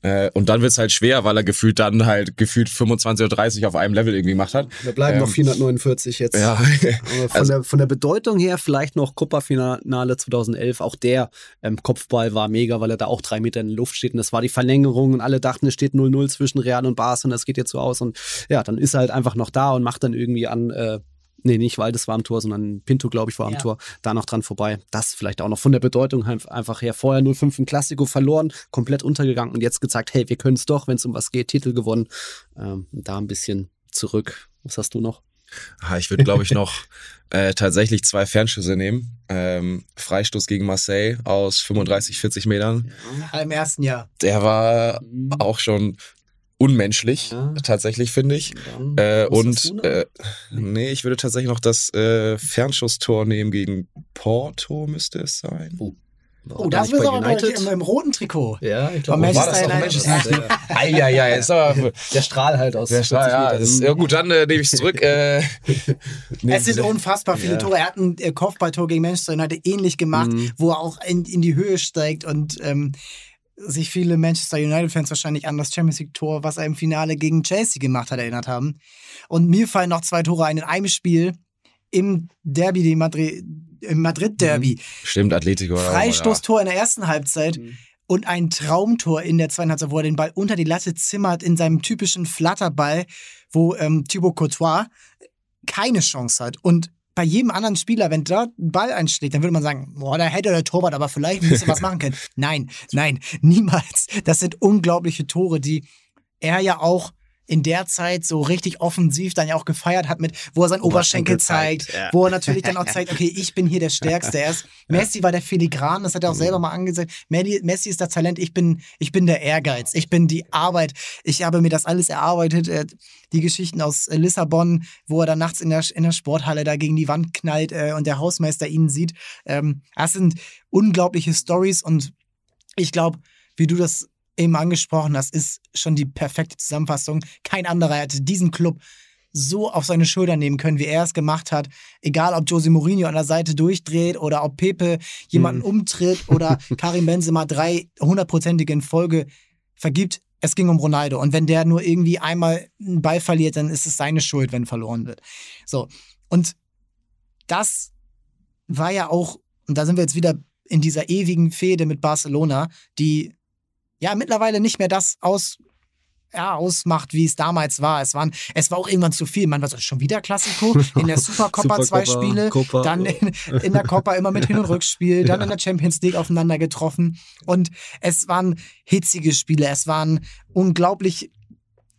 Äh, und dann wird's halt schwer, weil er gefühlt dann halt gefühlt 25 oder 30 auf einem Level irgendwie gemacht hat. Wir bleiben Ähm, noch 449 jetzt. Ja, von, Also- der, von der Bedeutung her vielleicht noch Copa-Finale 2011. Auch der ähm, Kopfball war mega, weil er da auch drei Meter in der Luft steht. Und das war die Verlängerung und alle dachten, es steht 0-0 zwischen Real und Barca und das geht jetzt so aus. Und ja, dann ist er halt einfach noch da und macht dann irgendwie an, äh, nee, nicht Waldes war am Tor, sondern Pinto, glaube ich, war am Ja. Tor, da noch dran vorbei. Das vielleicht auch noch von der Bedeutung einfach her. Vorher 0-5 im Klassiko verloren, komplett untergegangen und jetzt gezeigt, hey, wir können es doch, wenn es um was geht, Titel gewonnen. Ähm, da ein bisschen zurück. Was hast du noch? Ah, Ich würde, glaube ich, noch äh, tatsächlich zwei Fernschüsse nehmen. Ähm, Freistoß gegen Marseille aus 35, 40 Metern. Im ersten Jahr. Der war auch schon unmenschlich, Ja. tatsächlich, finde ich. Äh, und äh, nee, ich würde tatsächlich noch das äh, Fernschusstor nehmen gegen Porto, müsste es sein. Oh, das nicht wird bei aber United? im, im roten Trikot. Ja, ich glaube, Manchester war das doch United. Manchester? Ja. Eieiei, ist aber. Der Strahl halt aus. Der Strahl, 40 ja, das, ja gut, dann äh, nehme ich es zurück. Äh, nee, Es sind unfassbar viele Ja. Tore. Er hat ein äh, Kopfballtor gegen Manchester United ähnlich gemacht, Mhm. wo er auch in, in die Höhe steigt und ähm, sich viele Manchester United-Fans wahrscheinlich an das Champions League-Tor, was er im Finale gegen Chelsea gemacht hat, erinnert haben. Und mir fallen noch zwei Tore ein in einem Spiel im Derby, die Madrid, im Madrid-Derby. Stimmt, Atletico. Freistoßtor in der ersten Halbzeit Mhm. und ein Traumtor in der zweiten Halbzeit, wo er den Ball unter die Latte zimmert in seinem typischen Flatterball, wo ähm, Thibaut Courtois keine Chance hat. Und bei jedem anderen Spieler, wenn da ein Ball einschlägt, dann würde man sagen, boah, da hätte der Torwart aber vielleicht ein bisschen was machen können. Nein, nein, niemals. Das sind unglaubliche Tore, die er ja auch in der Zeit so richtig offensiv dann ja auch gefeiert hat mit, wo er seinen Oberschenkel, Oberschenkel zeigt, zeigt, ja. wo er natürlich dann auch zeigt, okay, ich bin hier der Stärkste. Er ist, Messi war der Filigran, das hat er auch selber mal angesagt. Messi ist das Talent, ich bin, ich bin der Ehrgeiz, ich bin die Arbeit. Ich habe mir das alles erarbeitet. Äh, Die Geschichten aus äh, Lissabon, wo er dann nachts in der, in der Sporthalle da gegen die Wand knallt äh, und der Hausmeister ihn sieht. Ähm, das sind unglaubliche Stories und ich glaube, wie du das eben angesprochen hast, ist schon die perfekte Zusammenfassung. Kein anderer hätte diesen Club so auf seine Schultern nehmen können, wie er es gemacht hat. Egal, ob Jose Mourinho an der Seite durchdreht oder ob Pepe jemanden umtritt oder Karim Benzema drei hundertprozentige in Folge vergibt. Es ging um Ronaldo. Und wenn der nur irgendwie einmal einen Ball verliert, dann ist es seine Schuld, wenn verloren wird. So. Und das war ja auch, und da sind wir jetzt wieder in dieser ewigen Fehde mit Barcelona, die ja mittlerweile nicht mehr das aus, ja, ausmacht, wie es damals war. Es, waren, es war auch irgendwann zu viel. Man war so, schon wieder Klassiko, in der Supercoppa zwei Spiele, Copa. dann in, in der Coppa immer mit Hin- und Rückspiel, dann in der Champions League aufeinander getroffen. Und es waren hitzige Spiele, es waren unglaublich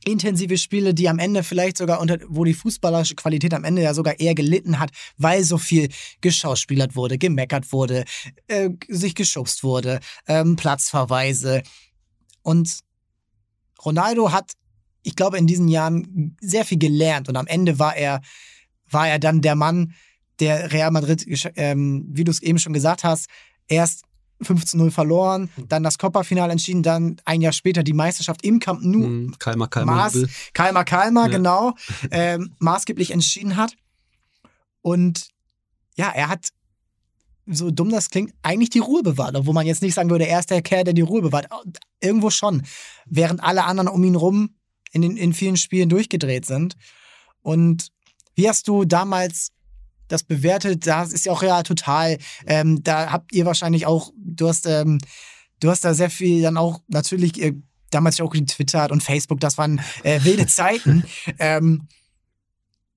intensive Spiele, die am Ende vielleicht sogar unter, wo die fußballerische Qualität am Ende ja sogar eher gelitten hat, weil so viel geschauspielert wurde, gemeckert wurde, äh, sich geschubst wurde, ähm, Platzverweise. Und Ronaldo hat, ich glaube, in diesen Jahren sehr viel gelernt und am Ende war er, war er dann der Mann, der Real Madrid, ähm, wie du es eben schon gesagt hast, erst 15-0 verloren, dann das Copa-Finale entschieden, dann ein Jahr später die Meisterschaft im Camp Nou Mhm, Kalmar, Kalmar. Maß, Kalmar, Ja. genau, ähm, maßgeblich entschieden hat. Und ja, er hat, so dumm das klingt, eigentlich die Ruhe bewahrt, obwohl man jetzt nicht sagen würde, er ist der Kerl, der die Ruhe bewahrt. Irgendwo schon. Während alle anderen um ihn rum in, den, in vielen Spielen durchgedreht sind. Und wie hast du damals das bewertet? Das ist ja auch real total. Ähm, da habt ihr wahrscheinlich auch, du hast, ähm, du hast da sehr viel dann auch natürlich äh, damals ja auch getwittert und Facebook, das waren äh, wilde Zeiten. ähm,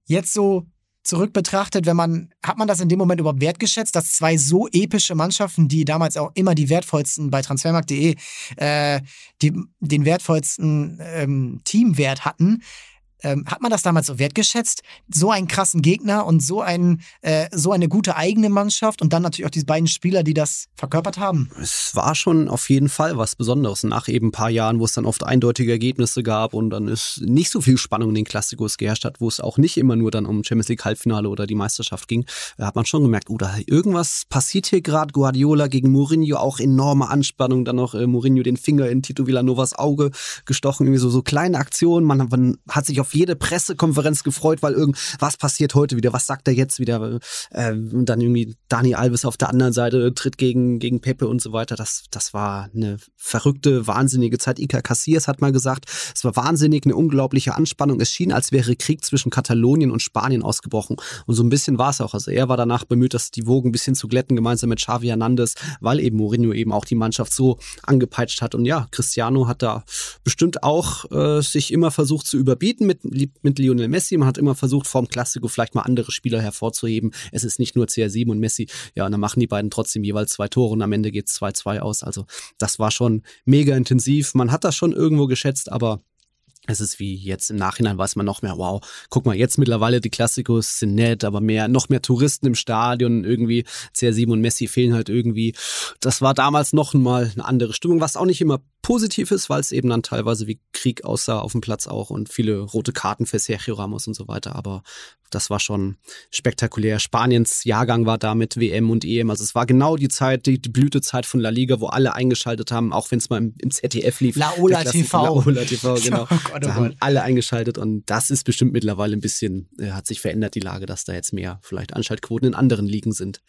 jetzt so zurück betrachtet, wenn man, hat man das in dem Moment überhaupt wertgeschätzt, dass zwei so epische Mannschaften, die damals auch immer die wertvollsten bei transfermarkt.de, äh, den wertvollsten ähm, Teamwert hatten, ähm, hat man das damals so wertgeschätzt? So einen krassen Gegner und so, ein, äh, so eine gute eigene Mannschaft und dann natürlich auch diese beiden Spieler, die das verkörpert haben? Es war schon auf jeden Fall was Besonderes. Nach eben ein paar Jahren, wo es dann oft eindeutige Ergebnisse gab und dann ist nicht so viel Spannung in den Klassikos geherrscht hat, wo es auch nicht immer nur dann um Champions League Halbfinale oder die Meisterschaft ging, da hat man schon gemerkt, oh, da irgendwas passiert hier gerade. Guardiola gegen Mourinho, auch enorme Anspannung, dann noch äh, Mourinho den Finger in Tito Villanovas Auge gestochen, irgendwie so, so kleine Aktionen. Man, man hat sich auf auf jede Pressekonferenz gefreut, weil irgendwas passiert heute wieder, was sagt er jetzt wieder? Äh, dann irgendwie Dani Alves auf der anderen Seite tritt gegen, gegen Pepe und so weiter. Das, das war eine verrückte, wahnsinnige Zeit. Iker Casillas hat mal gesagt, es war wahnsinnig, eine unglaubliche Anspannung. Es schien, als wäre Krieg zwischen Katalonien und Spanien ausgebrochen. Und so ein bisschen war es auch. Also er war danach bemüht, dass die Wogen ein bisschen zu glätten, gemeinsam mit Xavi Hernandez, weil eben Mourinho eben auch die Mannschaft so angepeitscht hat. Und ja, Cristiano hat da bestimmt auch äh, sich immer versucht zu überbieten mit mit, mit Lionel Messi. Man hat immer versucht, vorm Klassiko vielleicht mal andere Spieler hervorzuheben. Es ist nicht nur CR7 und Messi. Ja, und dann machen die beiden trotzdem jeweils zwei Tore und am Ende geht es 2-2 aus. Also das war schon mega intensiv. Man hat das schon irgendwo geschätzt, aber es ist wie jetzt im Nachhinein weiß man noch mehr, wow, guck mal, jetzt mittlerweile die Klassikos sind nett, aber mehr, noch mehr Touristen im Stadion, irgendwie CR7 und Messi fehlen halt irgendwie. Das war damals noch mal eine andere Stimmung, was auch nicht immer positiv ist, weil es eben dann teilweise wie Krieg aussah auf dem Platz auch und viele rote Karten für Sergio Ramos und so weiter. Aber das war schon spektakulär. Spaniens Jahrgang war da mit WM und EM. Also es war genau die Zeit, die, die Blütezeit von La Liga, wo alle eingeschaltet haben, auch wenn es mal im, im, ZDF lief. Laola TV. Laola TV, genau. Oh Gott, oh da haben alle eingeschaltet und das ist bestimmt mittlerweile ein bisschen, äh, hat sich verändert, die Lage, dass da jetzt mehr vielleicht Anschaltquoten in anderen Ligen sind.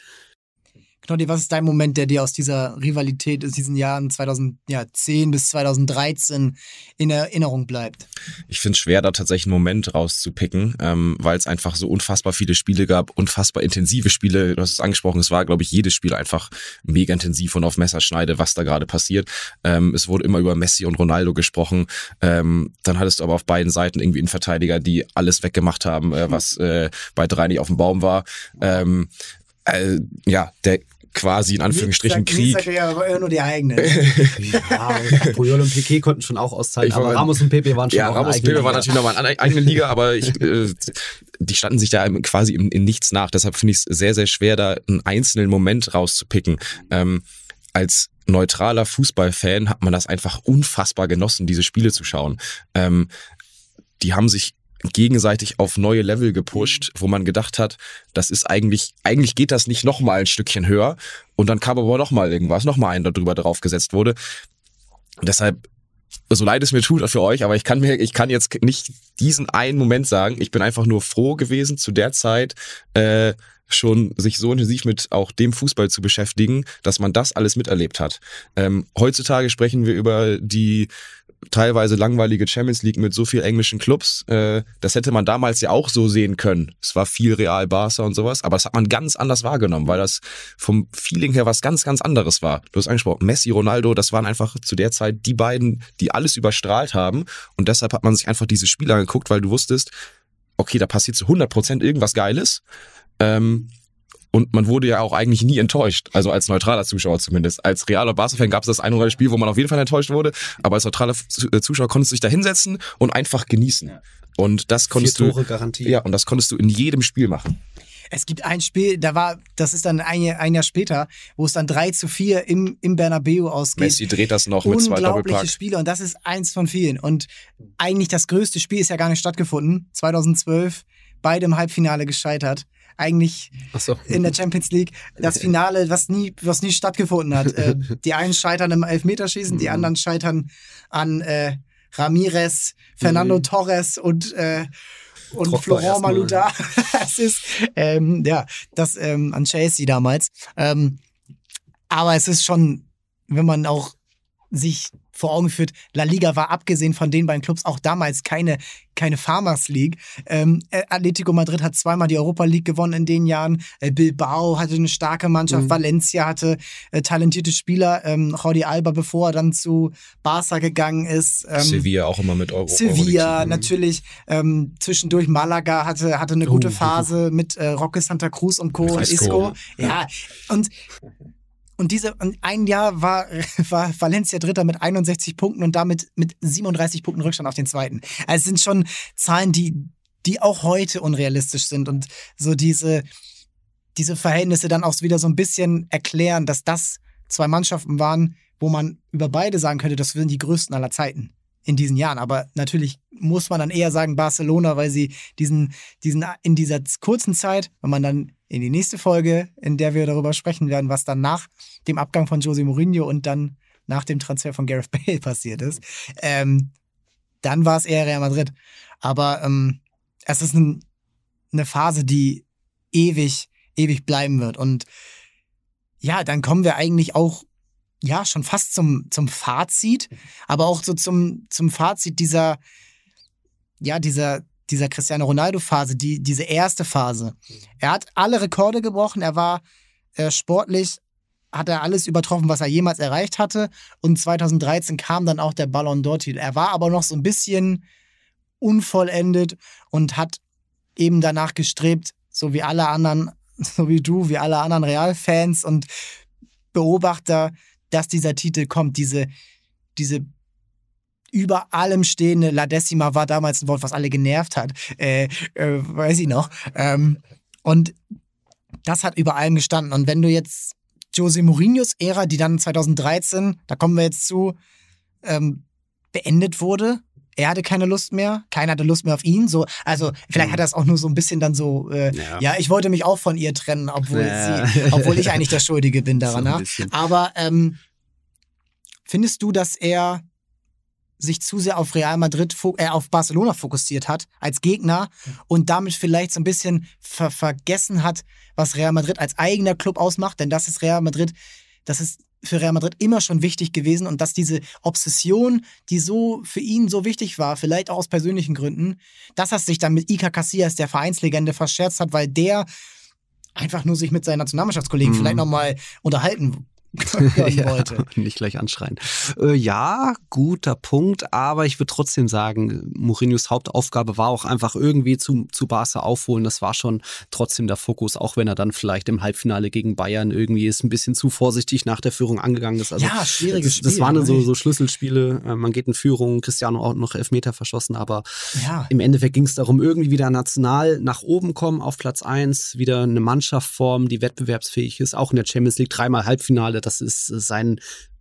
Knoddy, was ist dein Moment, der dir aus dieser Rivalität aus diesen Jahren 2010 bis 2013 in Erinnerung bleibt? Ich finde es schwer, da tatsächlich einen Moment rauszupicken, ähm, weil es einfach so unfassbar viele Spiele gab, unfassbar intensive Spiele. Du hast es angesprochen, es war, glaube ich, jedes Spiel einfach mega intensiv und auf Messerschneide, was da gerade passiert. Ähm, es wurde immer über Messi und Ronaldo gesprochen. Ähm, dann hattest du aber auf beiden Seiten irgendwie einen Verteidiger, die alles weggemacht haben, äh, was äh, bei drei nicht auf dem Baum war. Ähm, äh, ja, der quasi in Anführungsstrichen Krieg. Krieg. ja nur die eigene. ja, Puyol und Piquet konnten schon auch auszahlen, aber Ramos und Pepe waren schon Ja, Ramos und Pepe waren natürlich nochmal eine eigene Liga, aber ich, äh, die standen sich da quasi in, in nichts nach. Deshalb finde ich es sehr, sehr schwer, da einen einzelnen Moment rauszupicken. Ähm, als neutraler Fußballfan hat man das einfach unfassbar genossen, diese Spiele zu schauen. Ähm, die haben sich gegenseitig auf neue Level gepusht, wo man gedacht hat, das ist eigentlich, eigentlich geht das nicht noch mal ein Stückchen höher. Und dann kam aber noch mal irgendwas, noch mal ein darüber draufgesetzt wurde. Und deshalb, so leid es mir tut für euch, aber ich kann mir, ich kann jetzt nicht diesen einen Moment sagen. Ich bin einfach nur froh gewesen zu der Zeit, äh, schon sich so intensiv mit auch dem Fußball zu beschäftigen, dass man das alles miterlebt hat. Ähm, heutzutage sprechen wir über die teilweise langweilige Champions League mit so viel englischen Clubs. Äh, das hätte man damals ja auch so sehen können. Es war viel Real Barca und sowas, aber das hat man ganz anders wahrgenommen, weil das vom Feeling her was ganz, ganz anderes war. Du hast angesprochen, Messi, Ronaldo, das waren einfach zu der Zeit die beiden, die alles überstrahlt haben und deshalb hat man sich einfach diese Spiele angeguckt, weil du wusstest, okay, da passiert zu 100 Prozent irgendwas Geiles. Ähm, und man wurde ja auch eigentlich nie enttäuscht. Also als neutraler Zuschauer zumindest. Als realer Barca-Fan gab es das ein oder andere Spiel, wo man auf jeden Fall enttäuscht wurde. Aber als neutraler äh, Zuschauer konntest du dich da hinsetzen und einfach genießen. Und das konntest Vier Tore du. Garantie. Ja, und das konntest du in jedem Spiel machen. Es gibt ein Spiel, da war, das ist dann ein, ein Jahr später, wo es dann 3 zu 4 im, im Bernabeu ausgeht. Messi dreht das noch mit zwei Doppelpack. Spiele und das ist eins von vielen. Und eigentlich das größte Spiel ist ja gar nicht stattgefunden. 2012, beide im Halbfinale gescheitert eigentlich so. in der Champions League. Das Finale, was nie, was nie stattgefunden hat. Äh, die einen scheitern im Elfmeterschießen, die mhm. anderen scheitern an äh, Ramirez, Fernando mhm. Torres und äh, und Florent Malouda. das ist ähm, ja das ähm, an Chelsea damals. Ähm, aber es ist schon, wenn man auch sich vor Augen führt, La Liga war abgesehen von den beiden Clubs auch damals keine, keine Farmers League. Ähm, äh, Atletico Madrid hat zweimal die Europa League gewonnen in den Jahren. Äh, Bilbao hatte eine starke Mannschaft. Mhm. Valencia hatte äh, talentierte Spieler. Ähm, Jordi Alba, bevor er dann zu Barca gegangen ist. Ähm, Sevilla auch immer mit Euro. Sevilla Euro natürlich. Ähm, zwischendurch Malaga hatte, hatte eine gute oh, Phase mit äh, Roque Santa Cruz und Co. und Isco. Ja, und und diese, ein Jahr war, war Valencia Dritter mit 61 Punkten und damit mit 37 Punkten Rückstand auf den zweiten. Also es sind schon Zahlen, die, die auch heute unrealistisch sind und so diese, diese Verhältnisse dann auch wieder so ein bisschen erklären, dass das zwei Mannschaften waren, wo man über beide sagen könnte, das sind die größten aller Zeiten in diesen Jahren. Aber natürlich muss man dann eher sagen Barcelona, weil sie diesen, diesen in dieser kurzen Zeit, wenn man dann in die nächste Folge, in der wir darüber sprechen werden, was dann nach dem Abgang von Jose Mourinho und dann nach dem Transfer von Gareth Bale passiert ist, ähm, dann war es eher Real Madrid. Aber ähm, es ist ein, eine Phase, die ewig, ewig bleiben wird. Und ja, dann kommen wir eigentlich auch ja, schon fast zum, zum Fazit, aber auch so zum, zum Fazit dieser, ja, dieser, dieser Cristiano Ronaldo-Phase, die, diese erste Phase. Er hat alle Rekorde gebrochen, er war äh, sportlich, hat er alles übertroffen, was er jemals erreicht hatte. Und 2013 kam dann auch der Ballon d'Or-Titel. Er war aber noch so ein bisschen unvollendet und hat eben danach gestrebt, so wie alle anderen, so wie du, wie alle anderen Realfans und Beobachter, dass dieser Titel kommt. Diese, diese über allem stehende La Decima war damals ein Wort, was alle genervt hat. Äh, äh, weiß ich noch. Ähm, und das hat über allem gestanden. Und wenn du jetzt Jose Mourinhos Ära, die dann 2013, da kommen wir jetzt zu, ähm, beendet wurde, er hatte keine Lust mehr, keiner hatte Lust mehr auf ihn. So, also vielleicht mhm. hat er es auch nur so ein bisschen dann so, äh, ja. ja. ich wollte mich auch von ihr trennen, obwohl ja. sie, obwohl ich eigentlich der Schuldige bin daran. So Aber ähm, findest du, dass er sich zu sehr auf Real Madrid, äh, auf Barcelona fokussiert hat als Gegner und damit vielleicht so ein bisschen ver vergessen hat, was Real Madrid als eigener Club ausmacht, denn das ist Real Madrid, das ist für Real Madrid immer schon wichtig gewesen und dass diese Obsession, die so für ihn so wichtig war, vielleicht auch aus persönlichen Gründen, dass er sich dann mit Iker Casillas, der Vereinslegende, verscherzt hat, weil der einfach nur sich mit seinen Nationalmannschaftskollegen mhm. vielleicht nochmal unterhalten ja, wollte. Nicht gleich anschreien. Äh, ja, guter Punkt, aber ich würde trotzdem sagen, Mourinhos Hauptaufgabe war auch einfach irgendwie zu, zu Barca aufholen. Das war schon trotzdem der Fokus, auch wenn er dann vielleicht im Halbfinale gegen Bayern irgendwie ist ein bisschen zu vorsichtig nach der Führung angegangen ist. Also, ja, schwieriges Spiel. Das waren so, so Schlüsselspiele. Äh, man geht in Führung, Cristiano auch noch Elfmeter verschossen, aber ja. im Endeffekt ging es darum, irgendwie wieder national nach oben kommen auf Platz 1, wieder eine Mannschaft formen, die wettbewerbsfähig ist, auch in der Champions League dreimal Halbfinale das ist sein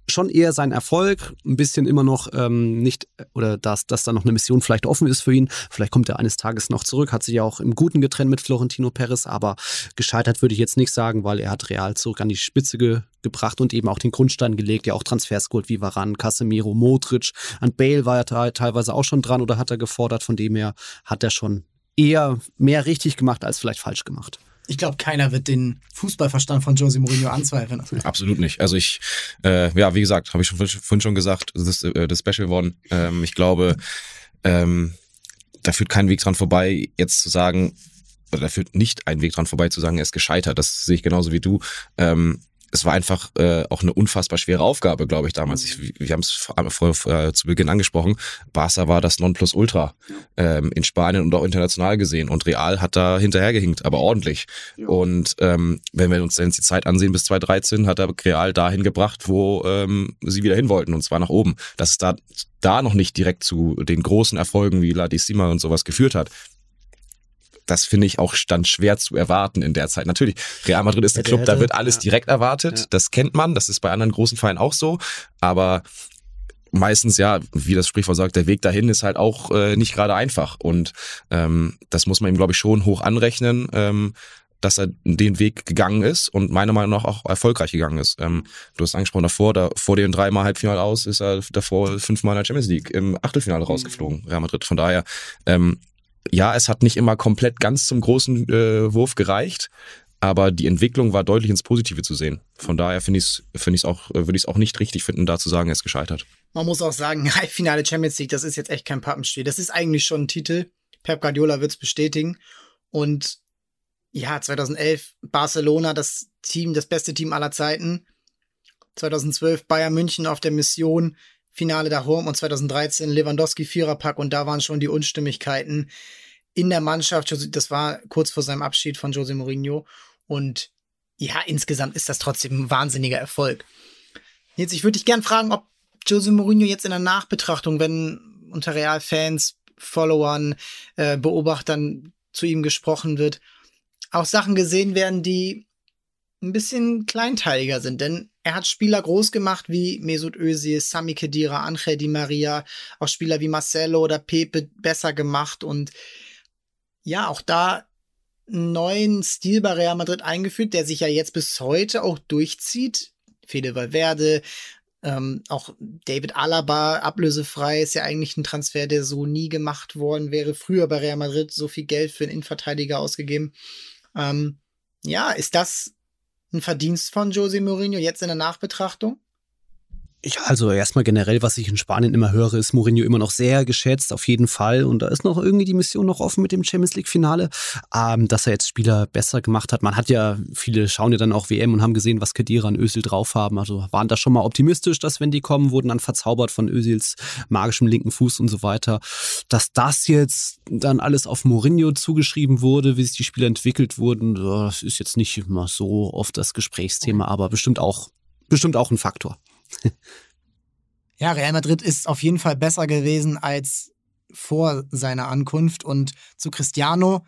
schon eher sein Erfolg, ein bisschen immer noch ähm, nicht, oder dass, dass da noch eine Mission vielleicht offen ist für ihn. Vielleicht kommt er eines Tages noch zurück, hat sich ja auch im Guten getrennt mit Florentino Perez, aber gescheitert würde ich jetzt nicht sagen, weil er hat Real zurück an die Spitze ge gebracht und eben auch den Grundstein gelegt, ja auch Transfers geholt wie Varan, Casemiro, Modric, an Bale war er teilweise auch schon dran oder hat er gefordert, von dem her hat er schon eher mehr richtig gemacht als vielleicht falsch gemacht ich glaube, keiner wird den Fußballverstand von Jose Mourinho anzweifeln. Absolut nicht. Also ich, äh, ja, wie gesagt, habe ich schon, vorhin schon gesagt, das äh, das Special One. Ähm, ich glaube, ähm, da führt kein Weg dran vorbei, jetzt zu sagen, oder da führt nicht ein Weg dran vorbei zu sagen, er ist gescheitert. Das sehe ich genauso wie du. Ähm, es war einfach äh, auch eine unfassbar schwere Aufgabe, glaube ich, damals. Ich, wir haben es vor, vor, zu Beginn angesprochen. Barca war das Nonplusultra ähm, in Spanien und auch international gesehen. Und Real hat da hinterhergehinkt, aber ordentlich. Ja. Und ähm, wenn wir uns dann die Zeit ansehen bis 2013, hat er Real dahin gebracht, wo ähm, sie wieder hin wollten, und zwar nach oben. Dass es da, da noch nicht direkt zu den großen Erfolgen wie La Decima und sowas geführt hat, das finde ich auch stand schwer zu erwarten in der Zeit. Natürlich, Real Madrid ist ein Club, da wird alles direkt erwartet. Ja. Das kennt man, das ist bei anderen großen Vereinen auch so. Aber meistens ja, wie das Sprichwort sagt, der Weg dahin ist halt auch äh, nicht gerade einfach. Und ähm, das muss man ihm, glaube ich, schon hoch anrechnen. Ähm, dass er den Weg gegangen ist und meiner Meinung nach auch erfolgreich gegangen ist. Ähm, du hast angesprochen davor, da, vor dem dreimal Halbfinale aus ist er davor fünfmal in der Champions League im Achtelfinale rausgeflogen, Real Madrid. Von daher ähm, ja, es hat nicht immer komplett ganz zum großen äh, Wurf gereicht, aber die Entwicklung war deutlich ins Positive zu sehen. Von daher finde ich es find auch, äh, würde ich es auch nicht richtig finden, da zu sagen, er ist gescheitert. Man muss auch sagen, Halbfinale Champions League, das ist jetzt echt kein Pappenspiel. Das ist eigentlich schon ein Titel. Pep Guardiola wird es bestätigen. Und ja, 2011 Barcelona, das Team, das beste Team aller Zeiten. 2012 Bayern München auf der Mission Finale da Home und 2013 Lewandowski Viererpack und da waren schon die Unstimmigkeiten in der Mannschaft. Das war kurz vor seinem Abschied von Jose Mourinho und ja, insgesamt ist das trotzdem ein wahnsinniger Erfolg. Jetzt, ich würde dich gern fragen, ob Jose Mourinho jetzt in der Nachbetrachtung, wenn unter Real-Fans, Followern, äh, Beobachtern zu ihm gesprochen wird, auch Sachen gesehen werden, die ein bisschen kleinteiliger sind, denn er hat Spieler groß gemacht wie Mesut Özil, Sami Khedira, Angel Di Maria, auch Spieler wie Marcelo oder Pepe besser gemacht und ja, auch da einen neuen Stil bei Real Madrid eingeführt, der sich ja jetzt bis heute auch durchzieht. Fede Valverde, ähm, auch David Alaba ablösefrei ist ja eigentlich ein Transfer, der so nie gemacht worden wäre. Früher bei Real Madrid so viel Geld für einen Innenverteidiger ausgegeben. Ähm, ja, ist das ein Verdienst von Jose Mourinho jetzt in der Nachbetrachtung? Ja, also erstmal generell, was ich in Spanien immer höre, ist Mourinho immer noch sehr geschätzt, auf jeden Fall. Und da ist noch irgendwie die Mission noch offen mit dem Champions League-Finale, ähm, dass er jetzt Spieler besser gemacht hat. Man hat ja, viele schauen ja dann auch WM und haben gesehen, was Kedira und Özil drauf haben. Also waren da schon mal optimistisch, dass wenn die kommen, wurden dann verzaubert von Özils magischem linken Fuß und so weiter. Dass das jetzt dann alles auf Mourinho zugeschrieben wurde, wie sich die Spieler entwickelt wurden, das ist jetzt nicht immer so oft das Gesprächsthema, aber bestimmt auch, bestimmt auch ein Faktor. ja, Real Madrid ist auf jeden Fall besser gewesen als vor seiner Ankunft. Und zu Cristiano,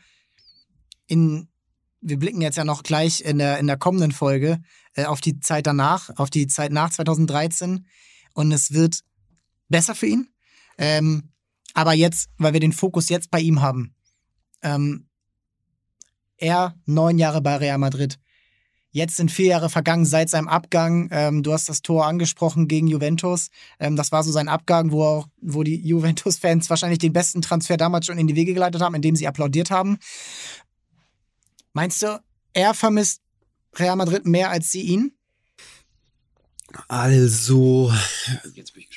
in, wir blicken jetzt ja noch gleich in der, in der kommenden Folge äh, auf die Zeit danach, auf die Zeit nach 2013. Und es wird besser für ihn. Ähm, aber jetzt, weil wir den Fokus jetzt bei ihm haben, ähm, er neun Jahre bei Real Madrid, Jetzt sind vier Jahre vergangen seit seinem Abgang. Ähm, du hast das Tor angesprochen gegen Juventus. Ähm, das war so sein Abgang, wo, auch, wo die Juventus-Fans wahrscheinlich den besten Transfer damals schon in die Wege geleitet haben, indem sie applaudiert haben. Meinst du, er vermisst Real Madrid mehr als sie ihn? Also, jetzt bin ich.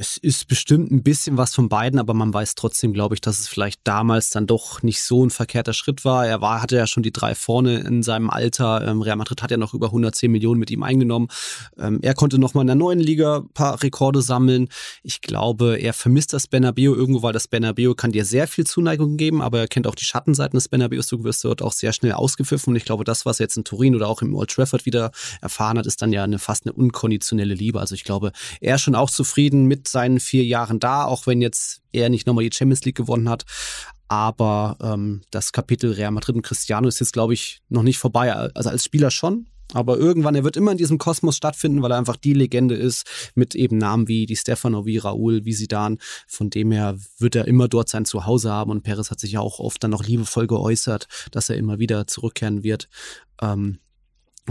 Es ist bestimmt ein bisschen was von beiden, aber man weiß trotzdem, glaube ich, dass es vielleicht damals dann doch nicht so ein verkehrter Schritt war. Er war, hatte ja schon die drei vorne in seinem Alter. Ähm, Real Madrid hat ja noch über 110 Millionen mit ihm eingenommen. Ähm, er konnte noch mal in der neuen Liga ein paar Rekorde sammeln. Ich glaube, er vermisst das Bernabeu irgendwo, weil das Bernabeu kann dir sehr viel Zuneigung geben, aber er kennt auch die Schattenseiten des Bernabeus. Du wirst dort auch sehr schnell ausgepfiffen. Und ich glaube, das, was er jetzt in Turin oder auch im Old Trafford wieder erfahren hat, ist dann ja eine, fast eine unkonditionelle Liebe. Also ich glaube, er ist schon auch zufrieden mit seinen vier Jahren da, auch wenn jetzt er nicht nochmal die Champions League gewonnen hat. Aber ähm, das Kapitel Real Madrid und Cristiano ist jetzt, glaube ich, noch nicht vorbei. Also als Spieler schon, aber irgendwann, er wird immer in diesem Kosmos stattfinden, weil er einfach die Legende ist, mit eben Namen wie die Stefano, wie Raúl, wie Zidane. Von dem her wird er immer dort sein Zuhause haben und Perez hat sich ja auch oft dann noch liebevoll geäußert, dass er immer wieder zurückkehren wird. Ähm,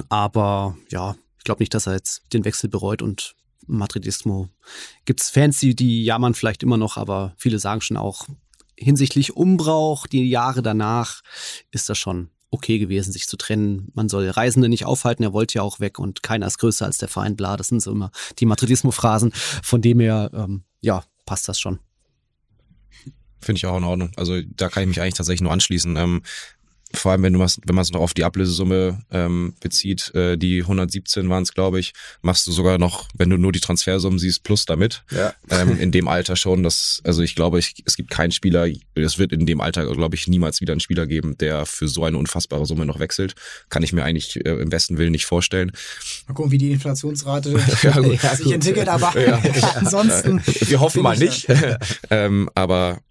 aber ja, ich glaube nicht, dass er jetzt den Wechsel bereut und Madridismo. Gibt es Fans, die, die jammern vielleicht immer noch, aber viele sagen schon auch, hinsichtlich Umbrauch, die Jahre danach, ist das schon okay gewesen, sich zu trennen. Man soll Reisende nicht aufhalten, er wollte ja auch weg und keiner ist größer als der Verein, bla, das sind so immer die Madridismo-Phrasen. Von dem her, ähm, ja, passt das schon. Finde ich auch in Ordnung. Also da kann ich mich eigentlich tatsächlich nur anschließen. Ähm, vor allem wenn du machst, wenn man es noch auf die Ablösesumme ähm, bezieht, äh, die 117 waren es, glaube ich, machst du sogar noch, wenn du nur die Transfersummen siehst, plus damit. Ja. Ähm, in dem Alter schon. Das, also ich glaube, ich, es gibt keinen Spieler, es wird in dem Alter, glaube ich, niemals wieder einen Spieler geben, der für so eine unfassbare Summe noch wechselt. Kann ich mir eigentlich äh, im besten Willen nicht vorstellen. Mal gucken, wie die Inflationsrate ja, gut, sich entwickelt, aber ja. ansonsten. Wir hoffen mal nicht. ähm, aber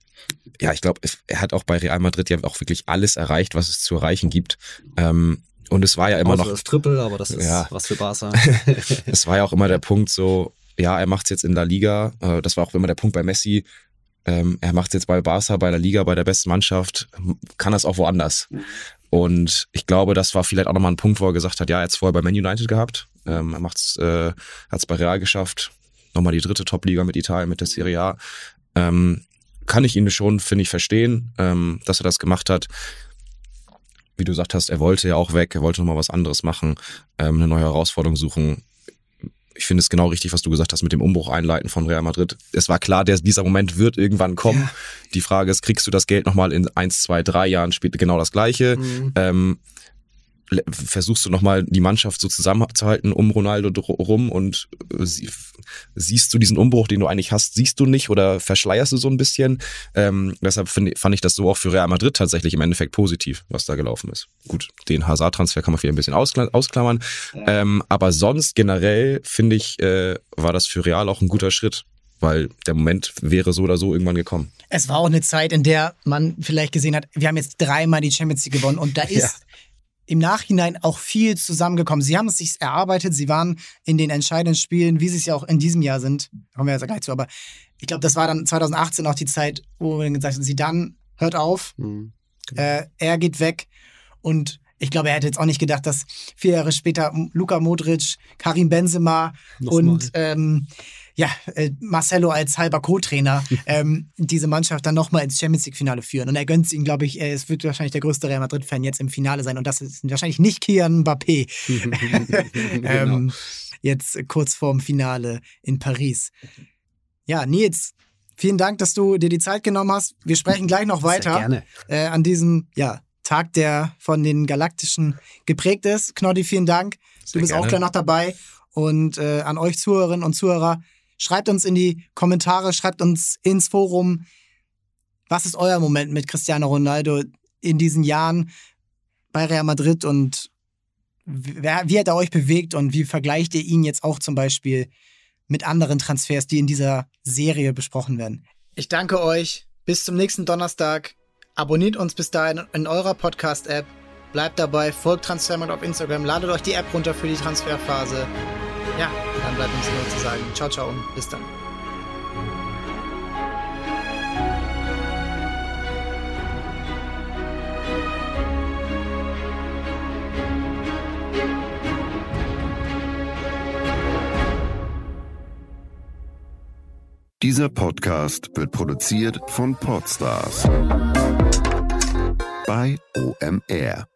ja, ich glaube, er hat auch bei Real Madrid ja auch wirklich alles erreicht, was es zu erreichen gibt. Ähm, und es war ja immer Außer noch. das Triple, aber das ist ja. was für Barca. es war ja auch immer der Punkt so, ja, er macht es jetzt in der Liga. Äh, das war auch immer der Punkt bei Messi. Ähm, er macht es jetzt bei Barca, bei der Liga, bei der besten Mannschaft. Kann das auch woanders. Und ich glaube, das war vielleicht auch nochmal ein Punkt, wo er gesagt hat, ja, er hat es vorher bei Man United gehabt. Ähm, er macht's, äh, hat es bei Real geschafft. Nochmal die dritte Top-Liga mit Italien, mit der Serie A. Ähm, kann ich ihn schon, finde ich, verstehen, ähm, dass er das gemacht hat. Wie du gesagt hast, er wollte ja auch weg, er wollte nochmal was anderes machen, ähm, eine neue Herausforderung suchen. Ich finde es genau richtig, was du gesagt hast mit dem Umbruch einleiten von Real Madrid. Es war klar, der, dieser Moment wird irgendwann kommen. Ja. Die Frage ist, kriegst du das Geld nochmal in eins, zwei, drei Jahren später genau das Gleiche? Mhm. Ähm, versuchst du nochmal die Mannschaft so zusammenzuhalten um Ronaldo rum und äh, sie, siehst du diesen Umbruch, den du eigentlich hast, siehst du nicht oder verschleierst du so ein bisschen. Ähm, deshalb find, fand ich das so auch für Real Madrid tatsächlich im Endeffekt positiv, was da gelaufen ist. Gut, den Hazard-Transfer kann man vielleicht ein bisschen auskla ausklammern. Ähm, aber sonst generell finde ich, äh, war das für Real auch ein guter Schritt, weil der Moment wäre so oder so irgendwann gekommen. Es war auch eine Zeit, in der man vielleicht gesehen hat, wir haben jetzt dreimal die Champions League gewonnen und da ist Ja. Im Nachhinein auch viel zusammengekommen. Sie haben es sich erarbeitet, sie waren in den entscheidenden Spielen, wie sie es ja auch in diesem Jahr sind, kommen wir jetzt gleich zu, aber ich glaube, das war dann 2018 auch die Zeit, wo wir gesagt haben, sie dann hört auf, Mhm. äh, er geht weg und ich glaube, er hätte jetzt auch nicht gedacht, dass vier Jahre später Luka Modric, Karim Benzema Nochmal. und ähm, ja, äh, Marcelo als halber Co-Trainer ähm, diese Mannschaft dann nochmal ins Champions League-Finale führen. Und er gönnt es ihm, glaube ich, äh, es wird wahrscheinlich der größte Real Madrid-Fan jetzt im Finale sein. Und das ist wahrscheinlich nicht Kian Mbappé. Genau. ähm, jetzt kurz vorm Finale in Paris. Ja, Nils, vielen Dank, dass du dir die Zeit genommen hast. Wir sprechen gleich noch weiter äh, an diesem ja, Tag, der von den Galaktischen geprägt ist. Knoddy, vielen Dank. Sehr du bist auch gerne. gleich noch dabei. Und äh, an euch Zuhörerinnen und Zuhörer, schreibt uns in die Kommentare, schreibt uns ins Forum, was ist euer Moment mit Cristiano Ronaldo in diesen Jahren bei Real Madrid und wer, wie hat er euch bewegt und wie vergleicht ihr ihn jetzt auch zum Beispiel mit anderen Transfers, die in dieser Serie besprochen werden? Ich danke euch. Bis zum nächsten Donnerstag. Abonniert uns bis dahin in eurer Podcast-App. Bleibt dabei, folgt Transfermarkt auf Instagram, ladet euch die App runter für die Transferphase. Ja, dann bleibt uns nur zu sagen. Ciao, ciao und bis dann. Dieser Podcast wird produziert von Podstars bei OMR.